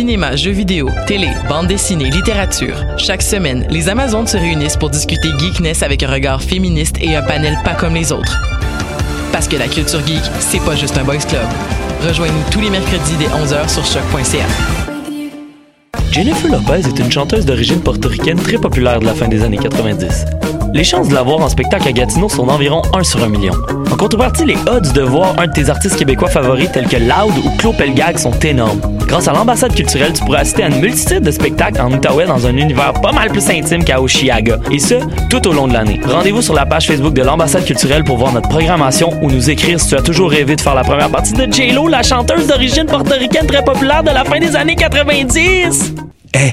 Cinéma, jeux vidéo, télé, bande dessinée, littérature. Chaque semaine, les Amazones se réunissent pour discuter geekness avec un regard féministe et un panel pas comme les autres. Parce que la culture geek, c'est pas juste un boys club. Rejoignez-nous tous les mercredis dès 11h sur choc.ca. Jennifer Lopez est une chanteuse d'origine portoricaine très populaire de la fin des années 90. Les chances de la voir en spectacle à Gatineau sont d'environ 1 sur 1 million. En contrepartie, les odds de voir un de tes artistes québécois favoris tels que Loud ou Claude Pelgag sont énormes. Grâce à l'ambassade culturelle, tu pourras assister à une multitude de spectacles en Outaouais dans un univers pas mal plus intime qu'à Oshiaga. Et ce, tout au long de l'année. Rendez-vous sur la page Facebook de l'ambassade culturelle pour voir notre programmation ou nous écrire si tu as toujours rêvé de faire la première partie de J-Lo, la chanteuse d'origine portoricaine très populaire de la fin des années 90. Eh,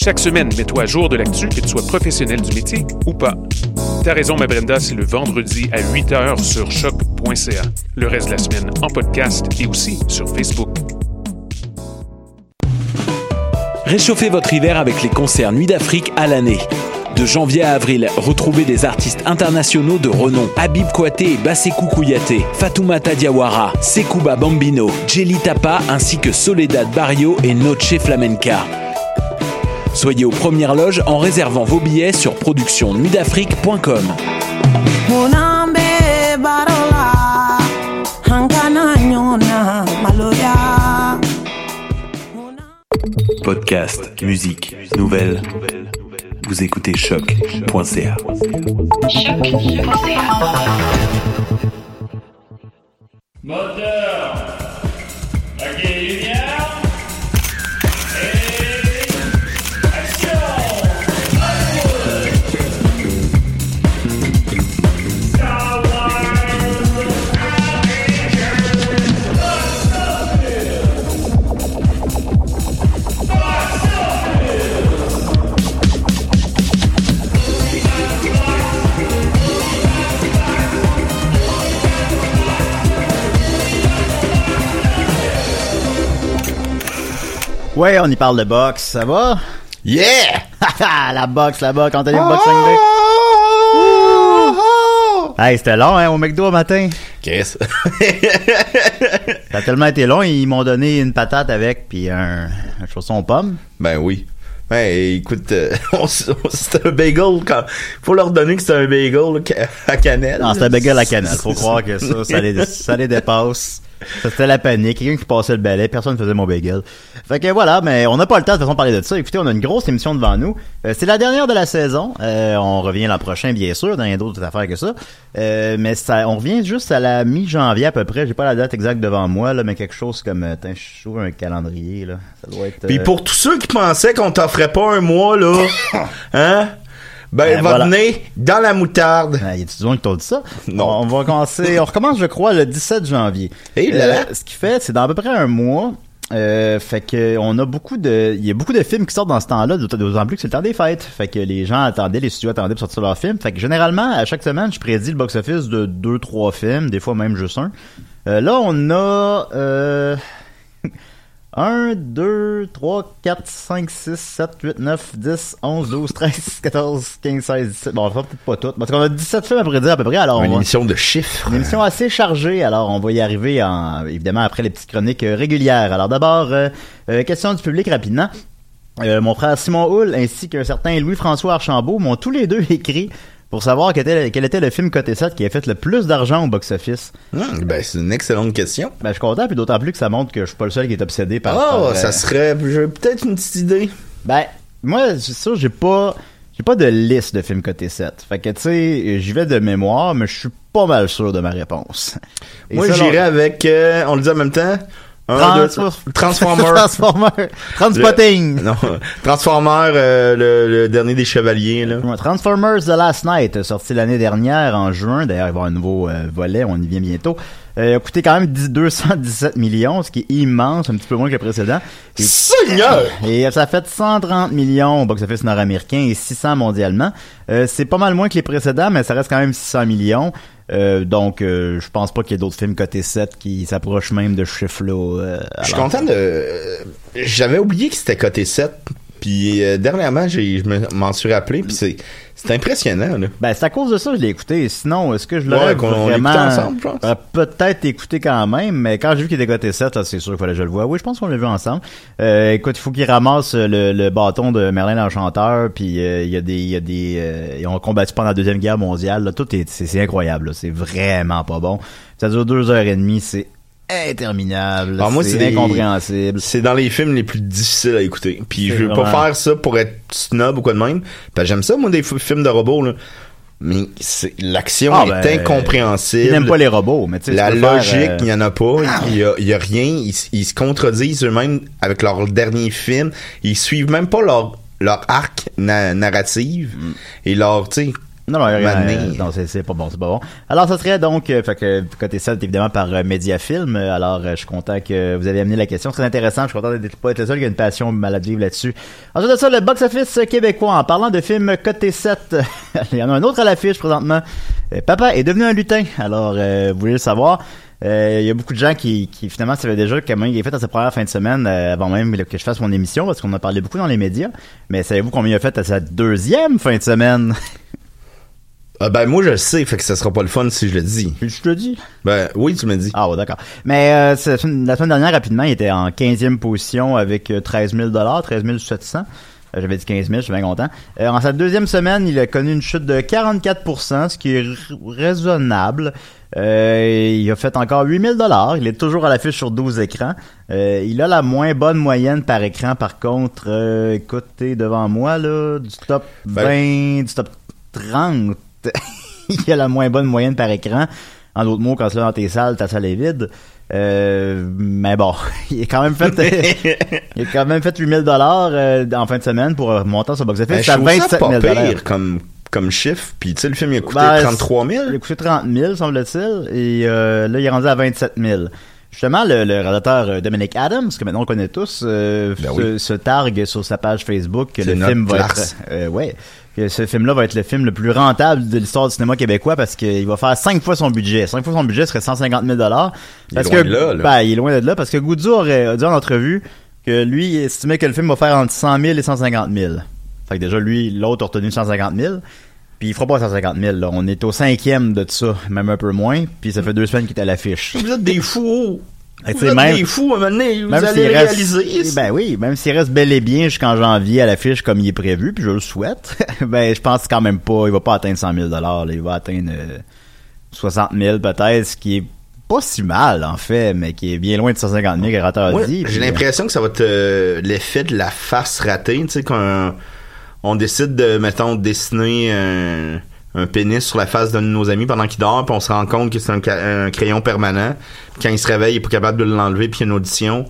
Chaque semaine, mets-toi à jour de l'actu, que tu sois professionnel du métier ou pas. T'as raison, ma Brenda, c'est le vendredi à 8h sur choc.ca. Le reste de la semaine en podcast et aussi sur Facebook. Réchauffez votre hiver avec les concerts Nuit d'Afrique à l'année. De janvier à avril, retrouvez des artistes internationaux de renom. Habib Kouaté et Bassekou Kouyaté, Fatoumata Diawara, Sekouba Bambino, Jelly Tapa ainsi que Soledad Barrio et Noche Flamenca. Soyez aux premières loges en réservant vos billets sur productionnuitdafrique.com. Podcast, musique, nouvelles. Vous écoutez choc.ca. Moteur. Ouais, on y parle de boxe, ça va? Yeah! la boxe, la boxe, Anthony Boxing Day. Hey, c'était long, hein, au McDo au matin. Qu'est-ce? Ça a tellement été long, ils m'ont donné une patate avec, puis un, un chausson pomme. Ben oui. Ben écoute, euh, on on- c'était un bagel quand. Faut leur donner que c'était un bagel à cannelle. Non, c'était un bagel à cannelle. Faut croire que ça, ça les, ça les dépasse. C'était la panique. Quelqu'un qui passait le balai, personne ne faisait mon bagel. Fait que voilà, mais on n'a pas le temps de façon de parler de ça. Écoutez, on a une grosse émission devant nous. Euh, c'est la dernière de la saison. Euh, on revient l'an prochain, bien sûr, dans d'autres affaires que ça. Euh, mais ça, on revient juste à la mi-janvier à peu près. J'ai pas la date exacte devant moi, là, mais quelque chose comme, je trouve un calendrier, là. Ça doit être, Puis pour tous ceux qui pensaient qu'on t'offrait pas un mois, là, hein? Ben, Ben, va voilà. venir dans la moutarde. Ah, y a-tu du qui t'a dit ça? Non. On, va commencer, on recommence, je crois, le 17 janvier. Et là là. Euh, ce qui fait, c'est dans à peu près un mois. Euh, fait que on a beaucoup de, il y a beaucoup de films qui sortent dans ce temps-là, d'autant d'autant plus que c'est le temps des fêtes. Fait que les gens attendaient, les studios attendaient pour sortir leurs films. Fait que généralement, à chaque semaine, je prédis le box-office de deux, trois films, des fois même juste un. Euh, là, on a euh, 1, 2, 3, 4, 5, 6, 7, 8, 9, 10, 11, 12, 13, 14, 15, 16, 17. Bon, on fera peut-être pas toutes. Parce qu'on a 17 films à prédire à peu près. Alors, Une va- émission de chiffres. une émission assez chargée, alors on va y arriver en, évidemment après les petites chroniques euh, régulières. Alors d'abord, euh, euh, question du public rapidement. Euh, mon frère Simon Hull ainsi qu'un certain Louis-François Archambault m'ont tous les deux écrit pour savoir quel était, quel était le film côté 7 qui a fait le plus d'argent au box-office. Hum, ben, c'est une excellente question. Ben, je suis content, puis d'autant plus que ça montre que je suis pas le seul qui est obsédé par... Oh, par, euh, ça serait. J'ai peut-être une petite idée. Ben, moi, c'est sûr, j'ai pas... J'ai pas de liste de films côté 7. Fait que, tu sais, j'y vais de mémoire, mais je suis pas mal sûr de ma réponse. Et Moi, là- avec. euh, on le dit en même temps. Un, deux, Trans- Transformer. Transformer. Transpotting. Non, Transformer, euh, le, le dernier des chevaliers, là. Transformers The Last Night, sorti l'année dernière en juin. D'ailleurs, il va y avoir un nouveau euh, volet, on y vient bientôt. Euh, il a coûté quand même 10 217 millions, ce qui est immense, un petit peu moins que le précédent. Et, Seigneur! et ça a fait 130 millions au box-office nord-américain et 600 mondialement. Euh, c'est pas mal moins que les précédents, mais ça reste quand même 600 millions. Euh, donc, euh, je pense pas qu'il y ait d'autres films cotés 7 qui s'approchent même de ce chiffre-là. euh, Je suis content de. euh, J'avais oublié que c'était côté 7. Puis euh, dernièrement, j'ai, je me- m'en suis rappelé. Puis c'est, c'est impressionnant, là. Ben, c'est à cause de ça que je l'ai écouté. Sinon, est-ce que je l'aurais Ouais, vraiment... ensemble, je pense. Euh, peut-être écouté quand même, mais quand j'ai vu qu'il était coté 7, là, c'est sûr qu'il fallait que je le voie. Oui, je pense qu'on l'a vu ensemble. Euh, écoute, il faut qu'il ramasse le, le bâton de Merlin l'Enchanteur, puis euh, il y a des... Il y a des euh, ils ont combattu pendant la Deuxième Guerre mondiale. Là, tout est... C'est, c'est incroyable. là. C'est vraiment pas bon. Ça dure deux heures et demie. C'est interminable. Ah, moi, c'est incompréhensible. C'est dans les films les plus difficiles à écouter. Puis je veux pas faire ça pour être snob ou quoi de même. J'aime ça, moi, des films de robots, là. Mais c'est, l'action Ah, est ben, incompréhensible. Il n'aime pas les robots, mais tu sais, La logique, euh, il y en a pas. Il y a, il y a rien. Ils, ils se contredisent eux-mêmes avec leur dernier film. Ils suivent même pas leur, leur arc na- narratif Mm. et leur, tu sais, Non, non, rien, euh, non, c'est, c'est pas bon, c'est pas bon. Alors, ça serait donc, euh, fait que, côté 7, évidemment, par euh, Mediafilm. Alors, euh, je suis content que vous avez amené la question. Très intéressant. Je suis content d'être pas être le seul qui a une passion maladive là-dessus. Ensuite de ça, le box-office québécois. En parlant de films côté 7, il y en a un autre à l'affiche présentement. Euh, Papa est devenu un lutin. Alors, euh, vous voulez le savoir? Euh, Il y a beaucoup de gens qui, qui finalement savaient déjà comment il est fait à sa première fin de semaine euh, avant même que je fasse mon émission parce qu'on en a parlé beaucoup dans les médias. Mais savez-vous combien il a fait à sa deuxième fin de semaine? Ah ben moi je le sais, fait que ça sera pas le fun si je le dis. Je te le dis? Ben oui, tu me dis. Ah ouais, d'accord. Mais euh, la semaine dernière, rapidement, il était en 15e position avec euh, 13 000 13 700 Euh, J'avais dit 15 000, je suis bien content. Euh, en sa deuxième semaine, il a connu une chute de 44% ce qui est raisonnable. Euh, il a fait encore 8 000 Il est toujours à l'affiche sur 12 écrans. Euh, il a la moins bonne moyenne par écran, par contre. Euh, écoutez, devant moi, là, du top 20, Ben- du top 30, il a la moins bonne moyenne par écran. En d'autres mots, quand tu l'as dans tes salles, ta salle est vide. Euh, mais bon, il a quand même fait, il a quand même fait 8000 dollars euh, en fin de semaine pour euh, monter son box-office Ben, je à trouve ça 27 pas 000 pire comme, comme chiffre. Puis tu sais, le film il a coûté Ben, 33 000. Il a coûté 30 000, semble-t-il, et euh, là, il est rendu à 27 000. Justement, le, le réalisateur Dominic Adams, que maintenant on connaît tous, euh, Ben se, oui. se targue sur sa page Facebook que le film va être, ouais, que ce film-là va être le film le plus rentable de l'histoire du cinéma québécois parce qu'il va faire cinq fois son budget. Cinq fois son budget serait 150 000 dollars. Il est Parce loin que, de là, là. ben, il est loin de là parce que Goudzou aurait a dit en entrevue que lui il estimait que le film va faire entre 100 000 et 150 000. Fait que déjà lui, l'autre a retenu 150 000. Puis il fera pas 150 000. Là. On est au cinquième de ça, même un peu moins. Puis ça fait deux semaines qu'il est à l'affiche. Vous êtes des fous. Vous êtes même- des fous, à un moment donné, vous même allez s'il le reste, réaliser. ben oui, même s'il reste bel et bien jusqu'en janvier à l'affiche comme il est prévu, puis je le souhaite, ben je pense quand même pas, il va pas atteindre 100 000 dollars, il va atteindre euh, 60 000 peut-être, ce qui est pas si mal en fait, mais qui est bien loin de 150 000 que Ouais, dit. J'ai puis, l'impression que ça va être euh, l'effet de la face ratée, tu sais, quand on décide de, mettons, dessiner un, un pénis sur la face d'un de nos amis pendant qu'il dort, puis on se rend compte que c'est un, crayon permanent. Quand il se réveille, il est pas capable de l'enlever, puis il y a une audition.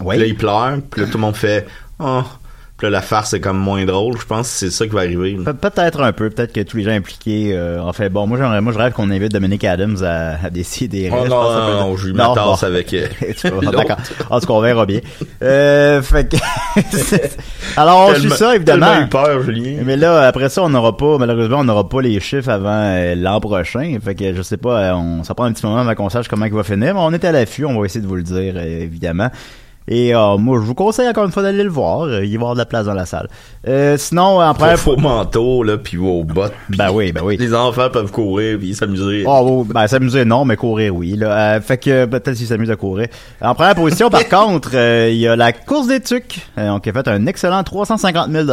ouais. Là, il pleure, puis là, tout le monde fait « Oh! » Puis là, la farce est comme moins drôle. Je pense que c'est ça qui va arriver. Pe- Peut-être un peu, peut-être que tous les gens impliqués euh, en fait bon, moi j'aimerais moi je rêve qu'on invite Dominic Adams à, à décider. Oh non, non, non, je lui mets tasse avec, euh. D'accord. En tout cas, on verra bien. Euh, fait que Alors on suit ça évidemment. eu peur, Julien. Mais là, après ça, on n'aura pas, malheureusement, on n'aura pas les chiffres avant euh, l'an prochain. Fait que je sais pas, euh, on, ça prend un petit moment avant qu'on sache comment il va finir. Mais on est à l'affût, on va essayer de vous le dire, évidemment. Et euh, moi, je vous conseille encore une fois d'aller le voir. Euh, Il va y avoir de la place dans la salle. Euh, sinon, en Pas première faux manteau, là, puis vos bottes. Ben oui, ben oui. Les enfants peuvent courir, puis s'amuser. Oh, oh, ben s'amuser non, mais courir oui. Là. Euh, fait que peut-être s'il s'amuse à courir. En première position, par contre, euh, il y a la course des tucs, euh, donc, qui a fait un excellent 350 000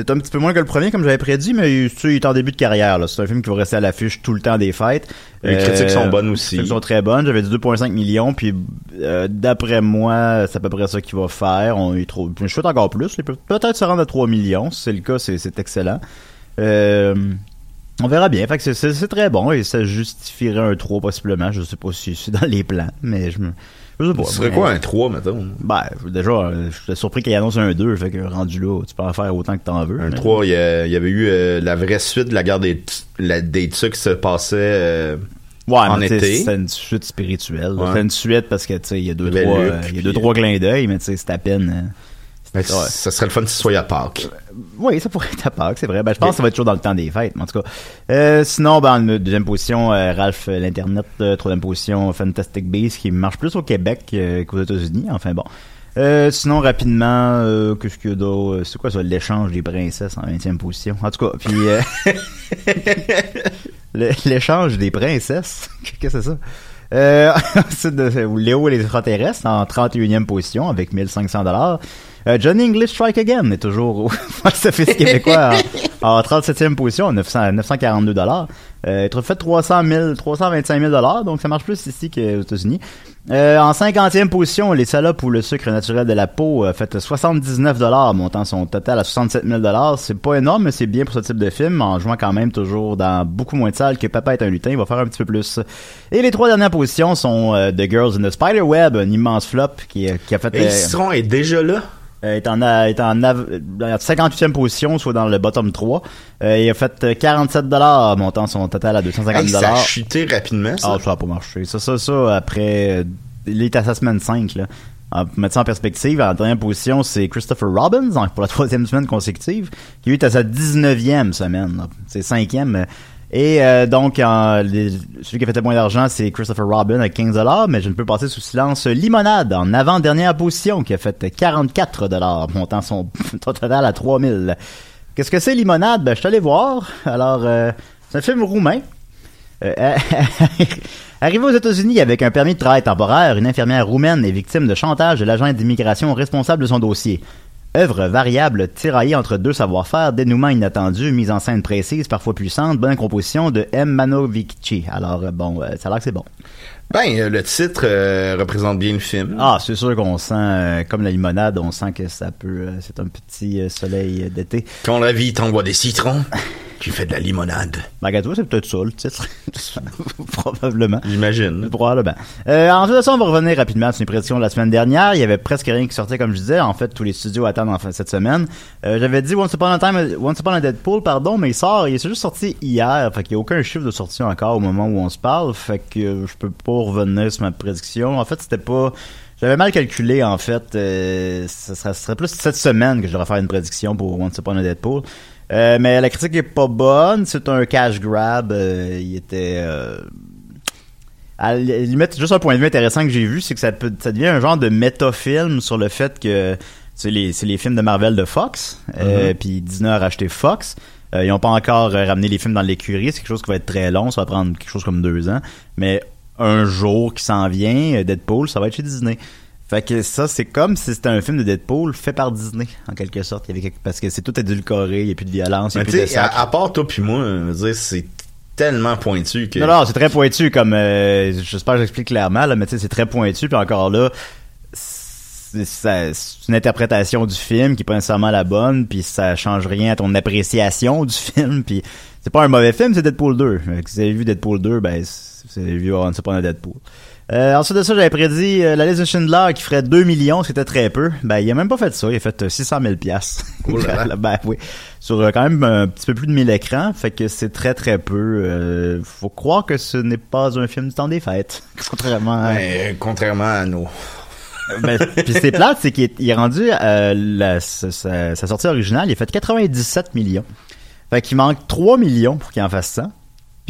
C'est un petit peu moins que le premier, comme j'avais prédit, mais tu sais, il est en début de carrière. là. C'est un film qui va rester à l'affiche tout le temps des fêtes. Les critiques sont bonnes aussi. Les critiques sont très bonnes. J'avais dit 2,5 millions, puis euh, d'après moi, c'est à peu près ça qu'il va faire. On y trouve. Je souhaite encore plus. Peut-être se rendre à 3 millions. Si c'est le cas, c'est excellent. Euh, On verra bien. Fait que c'est très bon et ça justifierait un 3 possiblement. Je sais pas si c'est dans les plans, mais je me. Je sais pas. Ce serait Mais- quoi un 3, mettons? Ben, déjà, euh, je suis surpris qu'il annonce un 2, fait que rendu là, tu peux en faire autant que t'en veux. Un mais- 3, il y, avait eu euh, la vraie suite de la guerre des, la, des qui se passait euh, Ouais, en été. c'était une suite spirituelle. Ouais. C'était une suite parce que, tu sais, il y a deux, trois, euh, y a deux, trois clins d'œil, mais tu sais, c'est à peine. Euh, Ben, Ouais. Ça serait le fun si ce soit à Pâques. Oui, ça pourrait être à Pâques, c'est vrai. Ben, je pense que ça va être toujours dans le temps des fêtes, mais en tout cas. Euh, sinon, ben, en deuxième position, euh, Ralph euh, l'Internet. euh, troisième position, Fantastic Beasts, qui marche plus au Québec euh, qu'aux États-Unis. Enfin bon. Euh, sinon, rapidement, euh, qu'est-ce qu'il y a d'autre? Euh, C'est quoi ça, l'échange des princesses en 20e position? En tout cas, puis... euh, l'échange des princesses? Qu'est-ce que c'est ça? Euh, ensuite, Léo et les extraterrestres en 31e position avec 1500 dollars. Euh, Johnny English Strike Again est toujours au box-office québécois en, en 37e position, 900, 942 dollars. Euh, il fait 300 000, 325 000 dollars, donc ça marche plus ici qu'aux États-Unis. Euh, en 50e position, les salopes ou le sucre naturel de la peau a fait 79 dollars, montant son total à 67 000 dollars. C'est pas énorme, mais c'est bien pour ce type de film, en jouant quand même toujours dans beaucoup moins de salles que Papa est un lutin. Il va faire un petit peu plus. Et les trois dernières positions sont euh, The Girls in the Spider Web, un immense flop qui, qui a fait. Et euh, Citron est déjà là? Euh, est en, est en av- dans la 58e position, soit dans le bottom 3. Euh, il a fait euh, 47 dollars, montant son total à 250 Hey, ça a dollars. chuté rapidement, ça. Ah, ça a pas marché. Ça, ça, ça, après, euh, il est à sa semaine 5, là. En, pour mettre ça en perspective, en dernière position, c'est Christopher Robbins, en- pour la troisième semaine consécutive, qui est à sa 19e semaine, là. C'est cinquième. Et euh, donc, celui qui a fait le moins d'argent, c'est Christopher Robin avec 15 mais je ne peux passer sous silence Limonade en avant-dernière position qui a fait 44 montant son total à 3000. Qu'est-ce que c'est Limonade? Ben, je suis voir. Alors, euh, c'est un film roumain. Euh, Arrivé aux États-Unis avec un permis de travail temporaire, une infirmière roumaine est victime de chantage de l'agent d'immigration responsable de son dossier. Œuvre variable, tiraillée entre deux savoir-faire, dénouement inattendu, mise en scène précise, parfois puissante, bonne composition de M. Manovici. Alors, euh, bon, euh, ça a l'air que c'est bon. Ben, euh, le titre euh, représente bien le film. Ah, c'est sûr qu'on sent, euh, comme la limonade, on sent que ça peut, euh, c'est un petit soleil d'été. Quand la vie t'envoie des citrons, tu fais de la limonade. Malgré tout, c'est peut-être ça, le titre. Probablement. J'imagine. Probablement. Euh, ensuite de ça, on va revenir rapidement sur les prédictions de la semaine dernière. Il y avait presque rien qui sortait, comme je disais. En fait, tous les studios attendent en fin cette semaine. Euh, J'avais dit Once Upon a Time, Once Upon a Deadpool, pardon, mais il sort, il est juste sorti hier. Fait qu'il n'y a aucun chiffre de sortie encore au moment où on se parle. Fait que euh, je peux pas revenir sur ma prédiction. En fait, c'était pas... J'avais mal calculé, en fait. Euh, ça, serait, ce serait plus cette semaine que je devrais faire une prédiction pour Once Upon a Deadpool. Euh, mais la critique est pas bonne. C'est un cash grab. Euh, il était... euh, à la limite, juste un point de vue intéressant que j'ai vu, c'est que ça, peut, ça devient un genre de métafilm sur le fait que c'est les, c'est les films de Marvel de Fox, euh, puis Disney a racheté Fox. Euh, ils ont pas encore ramené les films dans l'écurie, c'est quelque chose qui va être très long, ça va prendre quelque chose comme deux ans. Mais un jour qui s'en vient, Deadpool, ça va être chez Disney. Fait que ça, c'est comme si c'était un film de Deadpool fait par Disney, en quelque sorte. Il y avait quelque- Parce que c'est tout édulcoré, il n'y a plus de violence, il n'y a plus de sac. à, à part toi puis moi, c'est tellement pointu que... Non, non, c'est très pointu comme euh, j'espère que j'explique clairement là, mais tu sais c'est très pointu puis encore là c'est une interprétation du film qui est pas nécessairement la bonne puis ça change rien à ton appréciation du film puis c'est pas un mauvais film, c'est Deadpool 2. Fait que Si vous avez vu Deadpool 2, ben c'est c'est vu on sait pas un Deadpool. Euh, ensuite de ça, j'avais prédit euh, la liste de Schindler qui ferait 2 millions, c'était très peu. Ben, il a même pas fait ça, il a fait euh, 600 000 piastres. Oh ben oui. Sur euh, quand même un petit peu plus de 1000 écrans, fait que c'est très très peu. Euh, faut croire que ce n'est pas un film du temps des fêtes. Contrairement à... Ben, euh, contrairement à nos... Ben, puis c'est plate, c'est qu'il est, il est rendu euh, la, sa- sa sortie originale, il a fait 97 millions. Fait qu'il manque 3 millions pour qu'il en fasse 100.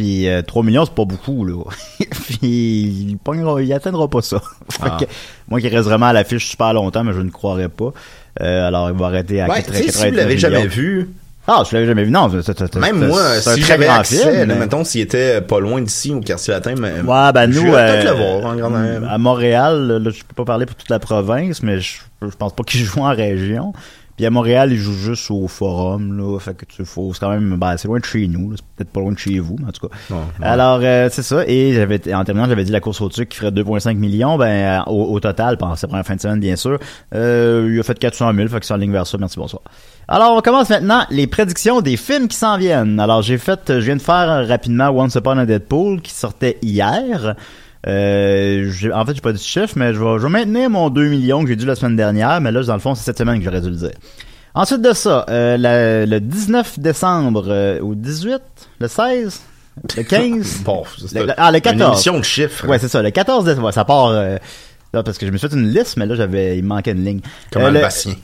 Puis euh, 3 millions, c'est pas beaucoup, là. puis il, pognera- il atteindra pas ça. Ah. que, moi qui reste vraiment à l'affiche super longtemps, mais je ne croirais pas. Euh, alors il va arrêter à Ouais, 80 tu sais, si vous 99 l'avez jamais vu, Ah, je l'avais jamais vu. Non, c'est- même moi, si très j'avais accès, mais- mettons s'il était pas loin d'ici au quartier latin, mais Ouais, ben nous, euh, le voir en grand à Montréal, là, je peux pas parler pour toute la province, mais je, je pense pas qu'il joue en région. Puis à Montréal, il joue juste au forum, là. Fait que tu faut, c'est quand même, ben, c'est loin de chez nous. C'est peut-être pas loin de chez vous, mais en tout cas. Ouais. Alors, euh, c'est ça. Et j'avais, en terminant, j'avais dit la course au truc qui ferait 2,5 millions, ben, euh, au, au total, pendant sa première fin de semaine, bien sûr. Euh, il a fait 400 000, fait que c'est en ligne vers ça. Merci, bonsoir. Alors, on commence maintenant les prédictions des films qui s'en viennent. Alors, j'ai fait, je viens de faire rapidement Once Upon a Deadpool qui sortait hier. Euh, en fait, j'ai pas dit chiffre, mais je vais, je vais maintenir mon 2 millions que j'ai dû la semaine dernière, mais là, dans le fond, c'est cette semaine que j'aurais dû le dire. Ensuite de ça, euh, la- le 19 décembre, euh, ou 18, le 16, le 15, Bon, c'est le- le- ah, le Une 14. émission de chiffres. Ouais, c'est ça. Le 14 décembre, ouais, ça part. euh, là, parce que je me suis fait une liste, mais là, j'avais, il me manquait une ligne. Comme Euh, un le- Bastien.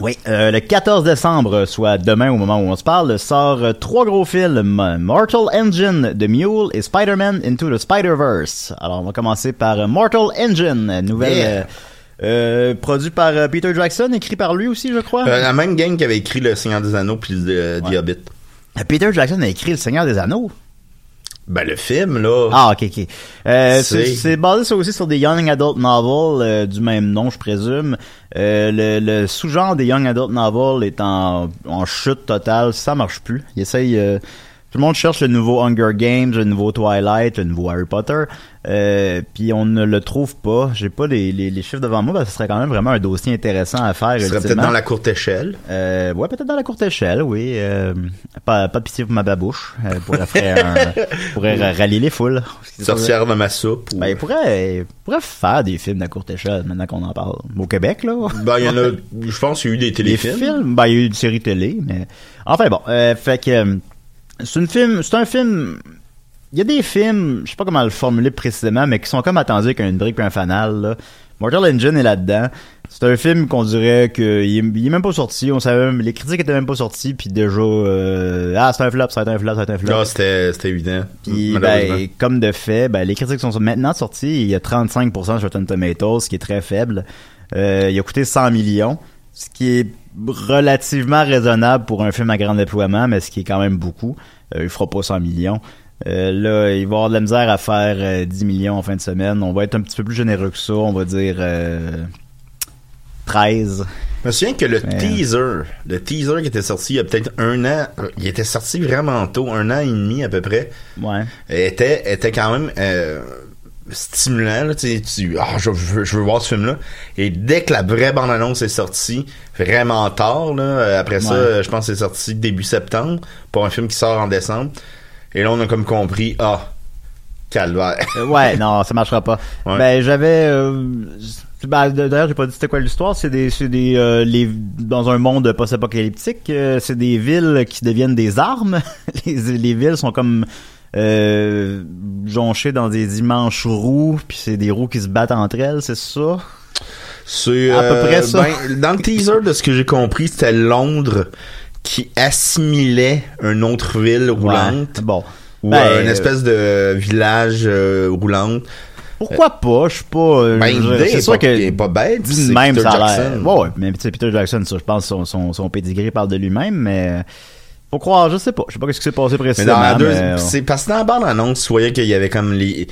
Oui, euh, le 14 décembre, soit demain au moment où on se parle, sort euh, trois gros films, Mortal Engine, The Mule et Spider-Man Into the Spider-Verse. Alors, on va commencer par euh, Mortal Engine, nouvelle... Yeah. euh, produit par Peter Jackson, écrit par lui aussi, je crois. La même gang qui avait écrit Le Seigneur des Anneaux puis The Hobbit. Peter Jackson a écrit Le Seigneur des Anneaux? Ben, le film, là. Ah, ok, ok. Euh, c'est basé ça aussi sur des Young Adult Novels euh, du même nom, je présume. Euh, le, le sous-genre des Young Adult Novels est en, en chute totale. Ça marche plus. Il essaye... tout le monde cherche le nouveau Hunger Games, le nouveau Twilight, le nouveau Harry Potter. Euh, puis on ne le trouve pas. J'ai pas les, les, les chiffres devant moi, parce que ce serait quand même vraiment un dossier intéressant à faire. Ce serait peut-être dans la courte échelle. Euh, ouais, peut-être dans la courte échelle, oui. Euh, pas, pas de pitié pour ma babouche. Euh, pourrait faire un- pourrait ra- rallier les foules. Sorcière de ma soupe. ou- Ben, il pourrait, il pourrait faire des films de courte échelle maintenant qu'on en parle. Au Québec, là. Ben, il y en a, je pense qu'il y a eu des téléfilms. films, ben, il y a eu une série télé, mais. Enfin bon, fait que. C'est une film. C'est un film. Il y a des films, je sais pas comment le formuler précisément, mais qui sont comme attendus avec une brique et un fanal, là. Mortal Engine est là-dedans. C'est un film qu'on dirait qu'il est, il est même pas sorti. On savait même, les critiques étaient même pas sorties, puis déjà, euh, ah, c'est un flop, c'est un flop, c'est un flop. Là, c'était, c'était évident. Puis, ben, comme de fait, ben, les critiques sont maintenant sorties. Il y a 35% sur Rotten Tomatoes, ce qui est très faible. Euh, il a coûté 100 millions, ce qui est relativement raisonnable pour un film à grand déploiement, mais ce qui est quand même beaucoup. Euh, il fera pas 100 millions. Euh, là, il va avoir de la misère à faire euh, 10 millions en fin de semaine. On va être un petit peu plus généreux que ça. On va dire euh, 13. Je me souviens que le Ouais. teaser, le teaser qui était sorti il y a peut-être un an, euh, il était sorti vraiment tôt, un an et demi à peu près, Ouais. était, était quand même euh, stimulant. Là, tu tu, ah, je, veux, je veux voir ce film-là. Et dès que la vraie bande-annonce est sortie, vraiment tard, là, euh, après ça, Ouais. je pense que c'est sorti début septembre, pour un film qui sort en décembre. Et là, on a comme compris, ah, calvaire. Euh, ouais, non, ça marchera pas. Ouais. Ben, j'avais. euh, ben, d'ailleurs, j'ai pas dit c'était quoi l'histoire. C'est des, c'est des, euh, les, dans un monde post-apocalyptique, euh, c'est des villes qui deviennent des armes. les, les villes sont comme euh, jonchées dans des immenses roues, puis c'est des roues qui se battent entre elles, c'est ça? C'est À peu euh, près ça. ben, dans le teaser de ce que j'ai compris, c'était Londres qui assimilait une autre ville roulante Ouais. Bon. ou Ben, euh, une espèce de village euh, roulante. Pourquoi pas? Je suis pas. euh, Ben, c'est est sûr que est pas bête, dit même Peter ça a l'air. Jackson. Ouais, ouais, mais Peter Jackson, ça, je pense son son son pedigree parle de lui-même, mais faut croire, je sais pas, je sais pas ce qui s'est passé Mais précisément. dans la deux, mais, c'est parce que dans la bande annonce, tu voyais qu'il y avait comme les.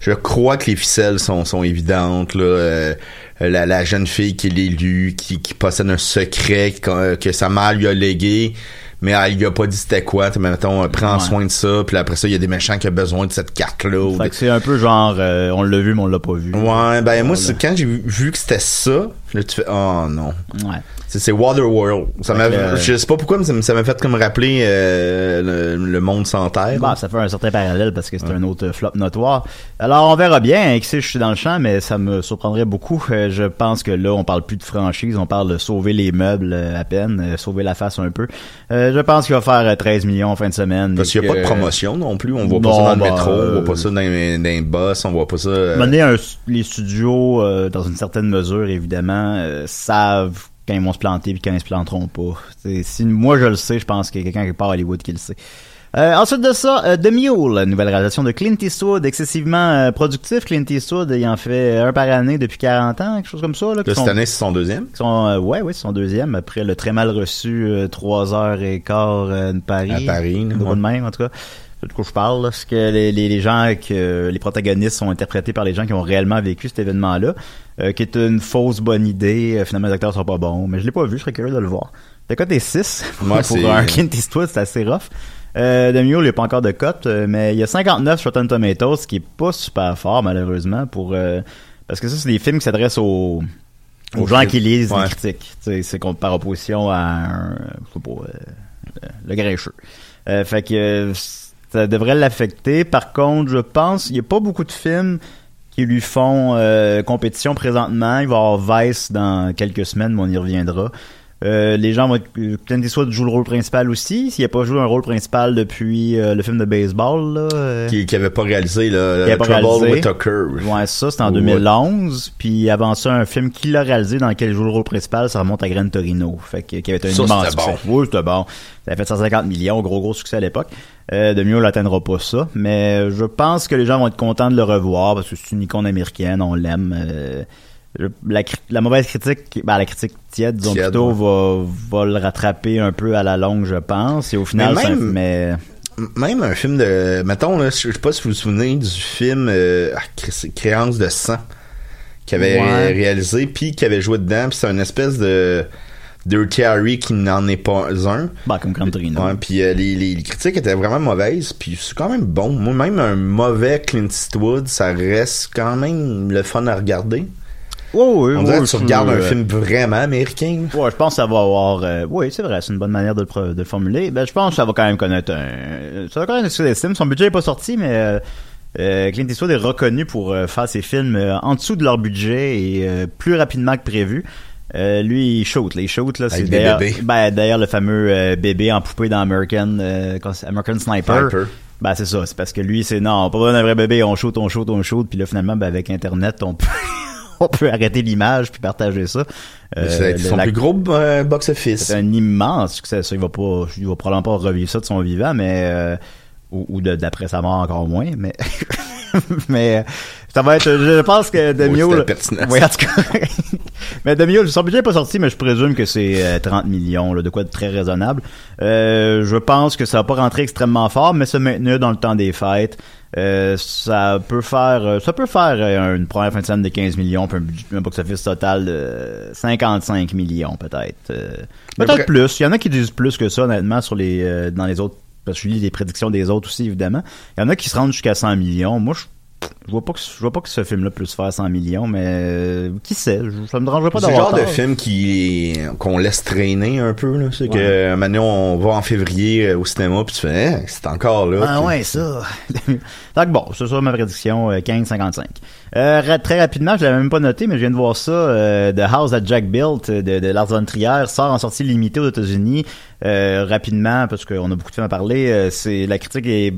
Je crois que les ficelles sont, sont évidentes là. euh, la, la jeune fille qui est l'élu, qui, qui possède un secret que, que sa mère lui a légué, mais elle lui a pas dit c'était quoi. Tu sais, mettons, euh, prends Ouais. soin de ça, puis après ça, il y a des méchants qui ont besoin de cette carte-là. Fait des- que c'est un peu genre, euh, on l'a vu, mais on l'a pas vu. Ouais, ben moi, c'est quand j'ai vu, vu que c'était ça, là, tu fais, oh non. Ouais. C'est, c'est Waterworld. Ça m'a, euh, je sais pas pourquoi, mais ça m'a- ça m'a fait comme rappeler euh, le, le monde sans terre. Bah, ça fait un certain parallèle parce que c'est un autre flop notoire. Alors, on verra bien. hein, sait, je suis dans le champ, mais ça me surprendrait beaucoup. Euh, je pense que là, on parle plus de franchise, on parle de sauver les meubles euh, à peine, euh, sauver la face un peu. Euh, je pense qu'il va faire euh, 13 millions en fin de semaine. Parce qu'il n'y a pas de promotion non plus. On voit pas Non, ça dans le bah, métro, on voit pas ça dans, les- dans les bus, on voit pas ça. Mener un- les studios, euh, dans une certaine mesure, évidemment, euh, savent quand ils vont se planter puis quand ils se planteront pas. Si moi je le sais, je pense qu'il y a quelqu'un qui part à Hollywood qui le sait. Euh, ensuite de ça, euh, The Mule, nouvelle réalisation de Clint Eastwood, excessivement euh, productif. Clint Eastwood, il en fait un par année depuis 40 ans, quelque chose comme ça. Là, sont- cette année, c'est son deuxième? sont, euh, ouais, ouais, c'est son deuxième, après le très mal reçu euh, 3h15 euh, de Paris. À Paris, ouais. de même, en tout cas. De quoi je parle, là. C'est que les, les, les gens, que les protagonistes sont interprétés par les gens qui ont réellement vécu cet événement-là, euh, qui est une fausse bonne idée. Euh, finalement, les acteurs sont pas bons, mais je l'ai pas vu, je serais curieux de le voir. Le code est 6. Ouais, pour un Clint Eastwood, c'est assez rough. Euh, The Mule, il n'y a pas encore de cote, euh, mais il y a 59 sur Rotten Tomatoes, ce qui est pas super fort, malheureusement, pour, euh, parce que ça, c'est des films qui s'adressent aux, aux Au gens qui lisent Ouais. les critiques. C'est par opposition à un, je sais pas, euh, le grincheux. Euh, fait que euh, ça devrait l'affecter. Par contre, je pense il y a pas beaucoup de films qui lui font euh, compétition présentement. Il va y avoir Vice dans quelques semaines, mais on y reviendra. Euh, les gens vont être, euh, Clint Eastwood joue le rôle principal aussi. S'il n'a pas joué un rôle principal depuis euh, le film de baseball, là, euh, Qui, qui avait pas réalisé, là, Qui avait pas Trouble réalisé. with a Curve. Ouais, ça, c'était en Ouais. 2011. Puis avant ça, un film qu'il a réalisé dans lequel il joue le rôle principal, ça remonte à Gran Torino. Fait que, qui avait été un Ça, immense succès. Oui, c'était bon. Ça avait fait 150 millions, gros gros succès à l'époque. Euh, de mieux, on l'atteindra pas ça. Mais je pense que les gens vont être contents de le revoir parce que c'est une icône américaine, on l'aime. La, mauvaise critique, ben, la critique tiède, disons Tiède, plutôt, va, va le rattraper un peu à la longue, je pense. Et au final, Mais même- mais M- Même un film de. Mettons, là, je sais pas si vous vous souvenez du film euh, ah, Cré- Créance de sang qu'il avait Ouais. réalisé, puis qui avait joué dedans, puis c'est une espèce de. Dirty Harry qui n'en est pas un. bah, comme Gran Torino. Ouais, puis euh, les, les critiques étaient vraiment mauvaises, puis c'est quand même bon. Moi, même un mauvais Clint Eastwood, ça reste quand même le fun à regarder. Ouais, ouais, On dirait ouais, que tu regardes un euh, film vraiment américain. Ouais, je pense que ça va avoir. euh, oui, c'est vrai, c'est une bonne manière de le, de le formuler. Ben, je pense que ça va quand même connaître un. Ça va connaître un succès d'estime. Son budget n'est pas sorti, mais euh, euh, Clint Eastwood est reconnu pour euh, faire ses films en dessous de leur budget et euh, plus rapidement que prévu. Euh, lui, il shoot, là, il shoot, là. C'est d'ailleurs, ben, d'ailleurs le fameux euh, bébé en poupée dans American, euh, American Sniper. Sniper. Ben, c'est ça. C'est parce que lui, c'est non, pas besoin d'un vrai bébé. On shoot, on shoot, on shoot. Puis là, finalement, ben, avec Internet, on peut, on peut arrêter l'image puis partager ça. Mais c'est Euh, son la- plus gros euh, box-office. c'est un immense succès. Ça, il va pas, il va probablement pas revivre ça de son vivant, mais euh, ou, d'après sa mort encore moins. Mais mais euh, ça va être. Je pense que Oui, Demio. pertinent. Oui, en tout cas. mais Demio, son budget n'est pas sorti, mais je présume que c'est euh, 30 millions, là, de quoi de très raisonnable. Euh, je pense que ça va pas rentrer extrêmement fort, mais se maintenir dans le temps des fêtes. Euh, ça peut faire euh, ça peut faire euh, une première fin de semaine de 15 millions puis un, box-office total de 55 millions peut-être. Euh, peut-être plus. Il y en a qui disent plus que ça honnêtement sur les euh, dans les autres parce que je lis les prédictions des autres aussi évidemment. Il y en a qui se rendent jusqu'à 100 millions. Moi je je vois pas que je vois pas que ce film là puisse faire 100 millions mais euh, qui sait? Ça me dérangerait pas C'est le d'avoir genre de film qui qu'on laisse traîner un peu là, c'est Ouais. que maintenant on va en février euh, au cinéma puis tu fais c'est encore là. Ah ouais, ça. Donc bon, c'est ça ma prédiction, euh, 15-55. Euh, très rapidement, je l'avais même pas noté, mais je viens de voir ça, euh, The House that Jack Built de, de Lars von Trier sort en sortie limitée aux États-Unis rapidement, parce qu'on a beaucoup de films à parler. C'est La critique est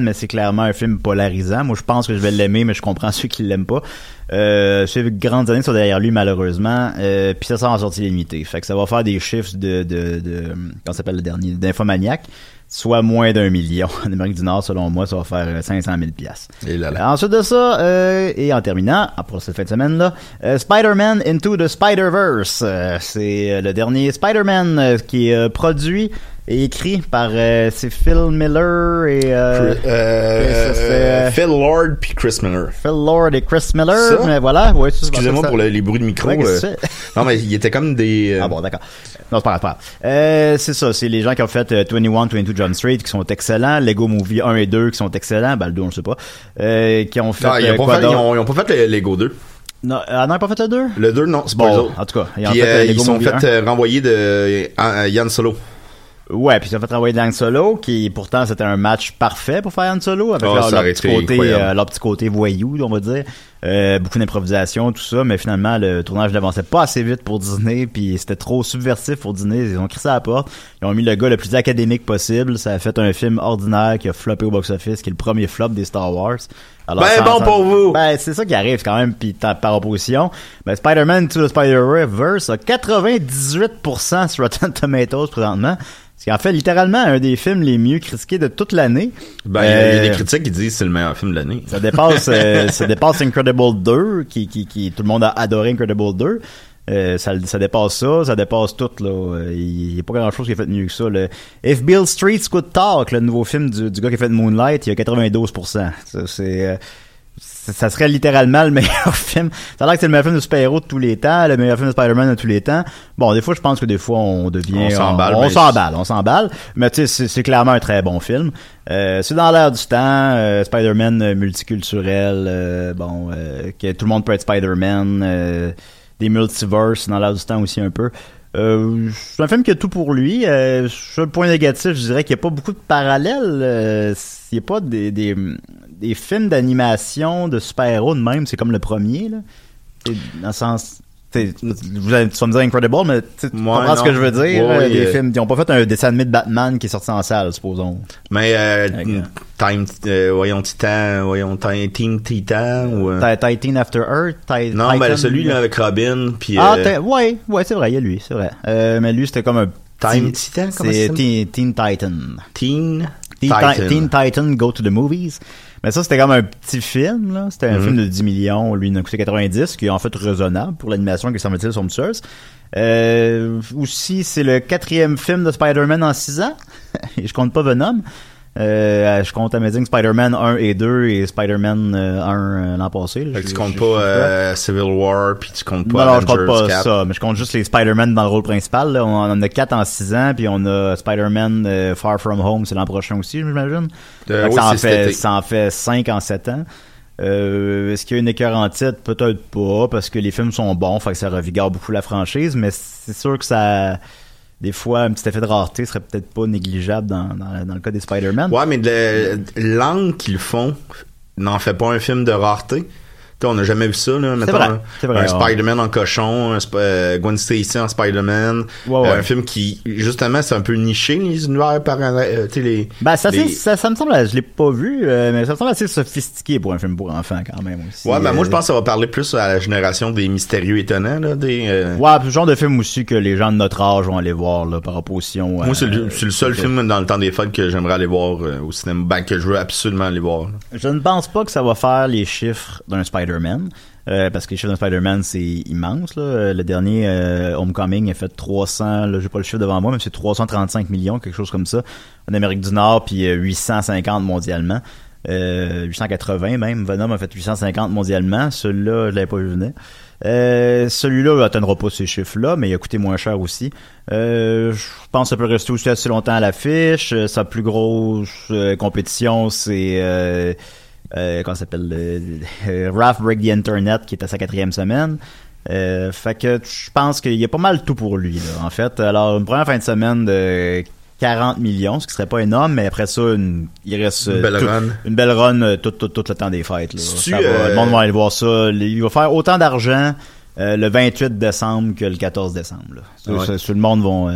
mais c'est clairement un film polarisant. Moi, je pense que je vais l'aimer, mais je comprends ceux qui l'aiment pas. Euh, c'est grandes années sont derrière lui, malheureusement. Euh, puis ça sort en sortie limitée. Fait que ça va faire des chiffres de... de, de comment s'appelle le dernier? D'Infomaniac. Soit moins d'un million. En Amérique du Nord, selon moi, ça va faire euh, 500 000 piastres. Et là, là. Ensuite de ça, euh, et en terminant, ah, pour cette fin de semaine-là, euh, Spider-Man Into the Spider-Verse. Euh, c'est euh, le dernier Spider-Man euh, qui est euh, produit et écrit par euh, c'est Phil Miller et euh, euh, ça, c'est, euh, Phil Lord puis Chris Miller. Phil Lord et Chris Miller. Ça? Mais voilà, ouais, Excusez-moi pour le- les bruits de micro. Ouais, euh. non mais il était comme des. euh, Ah bon, d'accord. Non, c'est pas grave, c'est pas. Euh, ça, c'est les gens qui ont fait euh, 21, 22 Jump Street qui sont excellents, Lego Movie 1 et 2 qui sont excellents, ben le 2 on le sait pas, euh, qui ont fait... non, ils, euh, ont pas fait, ils, ont, ils ont pas fait le Lego 2. Non, ah, non, ils pas fait le 2? Le 2, non, c'est pas eux Bon, autres. en tout cas, ils Puis, fait euh, ils sont fait 1. euh, renvoyer de euh, euh, Yann Solo. Ouais, puis ont fait travailler Dan Solo, qui pourtant c'était un match parfait pour faire Han Solo, avec Oh, leur, ça petit côté, euh, leur petit côté voyou, on va dire. Euh, beaucoup d'improvisation, tout ça, mais finalement le tournage n'avançait pas assez vite pour Disney, puis c'était trop subversif pour Disney. Ils ont crissé à la porte, ils ont mis le gars le plus académique possible. Ça a fait un film ordinaire qui a floppé au box-office, qui est le premier flop des Star Wars. Alors, Ben sans- bon sans- pour vous! Ben c'est ça qui arrive quand même, puis par opposition, ben Spider-Man to the Spider-Verse a 98% sur Rotten Tomatoes présentement. Ce qui en fait littéralement un des films les mieux critiqués de toute l'année. Ben, il y a- y a des Euh, critiques qui disent que c'est le meilleur film de l'année. ça dépasse, euh, ça dépasse Incredible 2, qui, qui, qui, tout le monde a adoré Incredible 2. Euh, ça, ça dépasse ça, ça dépasse tout, là. Euh, Il n'y a pas grand chose qui est fait mieux que ça, le If Bill Street Could Talk, le nouveau film du, du gars qui a fait Moonlight, il y a 92%. Ça, c'est, euh, ça serait littéralement le meilleur film. Ça a l'air que c'est le meilleur film de super-héros de tous les temps, le meilleur film de Spider-Man de tous les temps. Bon, des fois, je pense que des fois, on devient... On s'emballe, On, s'emballe, on s'emballe. Mais tu sais, c'est- c'est clairement un très bon film. Euh, c'est dans l'air du temps, euh, Spider-Man euh, multiculturel, euh, bon, euh, que tout le monde peut être Spider-Man. euh, des multiverses dans l'air du temps aussi un peu. Euh, c'est un film qui a tout pour lui. Euh, sur le point négatif, je dirais qu'il n'y a pas beaucoup de parallèles. Euh, il n'y a pas des, des, des films d'animation de super-héros de même. C'est comme le premier. Là. Dans le sens... t'sais, Vous allez, tu vas me dire Incredible, mais tu comprends ce que je veux dire. Ouais, euh, des euh, films, ils n'ont pas fait un dessin animé de Batman qui est sorti en salle, supposons. Mais euh. Time, euh, voyons Titan, voyons Team Titan ou. euh, Ti- Titan After Earth, Ti- non, Titan- ben celui là avec Robin puis. Ah, ouais, ouais, c'est vrai, il y a lui, c'est vrai. Mais lui, c'était comme un Time Titan, comment C'est ça Teen, Teen Titan. Teen. Teen Titan. Ti- Teen Titan Go to the Movies. Mais ça, c'était comme un petit film, là. C'était un Mhm. film de 10 millions. Lui, il a coûté 90, qui est en fait raisonnable pour l'animation qui semble-t-il somptueuse. Euh, aussi, c'est le quatrième film de Spider-Man en 6 ans. et je compte pas Venom. Euh, je compte Amazing Spider-Man 1 et 2 et Spider-Man euh, 1 euh, l'an passé. là. Fait que tu comptes pas euh, Civil War puis tu comptes pas non, non, je compte Avengers pas 4. ça, mais je compte juste les Spider-Man dans le rôle principal. Là. On en a 4 en 6 ans, puis on a Spider-Man euh, Far From Home, c'est l'an prochain aussi, j'imagine. Euh, oui, ça, en fait, ça en fait 5 en 7 ans. Euh, Est-ce qu'il y a une écœur en titre? Peut-être pas, parce que les films sont bons, fait que ça revigore beaucoup la franchise, mais c'est sûr que ça... Des fois, un petit effet de rareté serait peut-être pas négligeable dans, dans, le cas des Spider-Man. Ouais, mais l'angle qu'ils font n'en fait pas un film de rareté. On n'a jamais vu ça, là. Mettons, vrai, vrai, un ouais. Spider-Man en cochon, un Sp- euh, Gwen Stacy en Spider-Man. Ouais, ouais. Euh, un film qui, justement, c'est un peu niché, les univers parallèles. euh, les, Ben, ça, les- c'est- ça, ça me semble, je l'ai pas vu, euh, mais ça me semble assez sophistiqué pour un film pour enfants quand même aussi. Ouais, ben moi, je pense que ça va parler plus à la génération des mystérieux étonnants, là, des... Ouais, le genre de film aussi que les gens de notre âge vont aller voir là, par opposition. Moi, c'est le, seul film dans le temps des fêtes que j'aimerais aller voir au cinéma. Ben, que je veux absolument aller voir. là. Je ne pense pas que ça va faire les chiffres d'un Spider-Man. Euh, parce que les chiffres d'un Spider-Man, c'est immense. Le dernier, euh, Homecoming, a fait 300, là, j'ai pas le chiffre devant moi, mais c'est 335 millions, quelque chose comme ça, en Amérique du Nord, puis euh, 850 mondialement. Euh, 880 même. Venom a fait 850 mondialement. Celui-là, je l'avais pas vu venir. Celui-là n'atteindra pas ces chiffres-là, mais il a coûté moins cher aussi. Je pense que ça peut rester aussi assez longtemps à l'affiche. Sa plus grosse compétition, c'est euh, ça s'appelle euh, Ralph Break the Internet, qui est à sa quatrième semaine. Euh, fait que je pense qu'il y a pas mal tout pour lui, là, en fait. Alors, une première fin de semaine de 40 millions, ce qui serait pas énorme, mais après ça, une- il reste Une belle tout- run. une belle run euh, tout, tout, tout le temps des fêtes. Là. Ça va, euh, Le monde va aller voir ça. Il va faire autant d'argent euh, le 28 décembre que le 14 décembre. Là. Ça, Ouais. ça, tout le monde vont...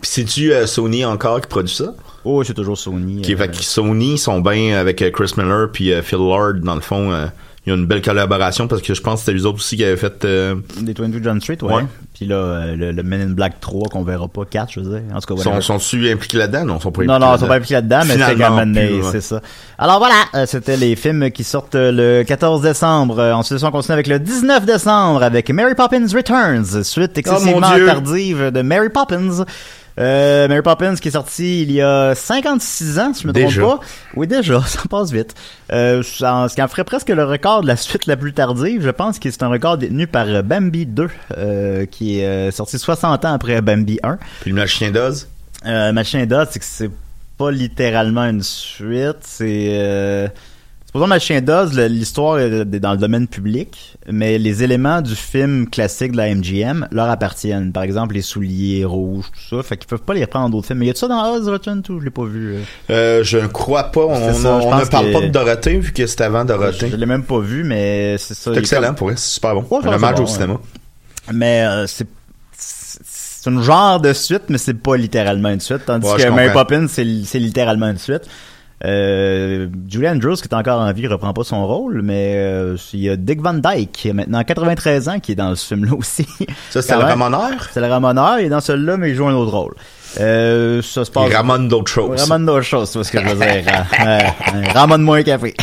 Puis c'est-tu Sony encore qui produit ça? Oh, c'est toujours Sony. Qui, euh, fait que Sony sont bien avec euh, Chris Miller puis euh, Phil Lord, dans le fond. euh, il y a une belle collaboration parce que je pense que c'était les autres aussi qui avaient fait... euh, Des 22 John Street, ouais. Ouais. Puis là, euh, le, le Men in Black 3 qu'on verra pas, 4, je veux dire. En tout cas, sont, whatever. sont-tu impliqués là-dedans? Non, ils sont pas Non, impliqués non, ils sont pas impliqués là-dedans, mais c'est quand même, c'est ça. Alors voilà, euh, c'était les films qui sortent euh, le 14 décembre. Euh, Ensuite, on continue avec le 19 décembre avec Mary Poppins Returns, suite excessivement Oh, Dieu. tardive de Mary Poppins. Euh, Mary Poppins qui est sorti il y a 56 ans, si je me Déjà. trompe pas. Oui, déjà, ça passe vite. Euh, ce qui en ferait presque le record de la suite la plus tardive, je pense que c'est un record détenu par euh, Bambi 2, euh, qui est sorti 60 ans après Bambi 1. Puis le machin d'Oz? Euh, Machin d'Oz, c'est que c'est pas littéralement une suite, c'est... Supposons Machin le- l'histoire est dans le domaine public, mais les éléments du film classique de la MGM leur appartiennent. Par exemple, les souliers rouges, tout ça. Fait qu'ils peuvent pas les reprendre dans d'autres films. Mais y a-tu ça dans Oz Return to? Je l'ai pas vu. euh. Euh, je ne crois pas. On, ça, je on ne parle que- pas de Dorothée vu que c'était avant Je, Dorothée. je l'ai même pas vu, mais c'est ça. C'est excellent pour elle, c'est super bon. Ouais, Un hommage bon, au ouais. cinéma. Mais euh, c'est c'est un genre de suite, mais c'est pas littéralement une suite. Tandis Ouais, que je Mary. Poppins, c'est littéralement une suite. Euh, Julie Andrews, qui est encore en vie, reprend pas son rôle, mais euh, il y a Dick Van Dyke, qui a maintenant 93 ans, qui est dans ce film-là aussi. Ça, Quand le ramoneur? C'est le ramoneur, il est dans celui-là, mais il joue un autre rôle. Euh, ça se passe... Il d'autres choses. Ramène d'autres choses, vois ce que je veux dire. Euh, Ramène-moi un café.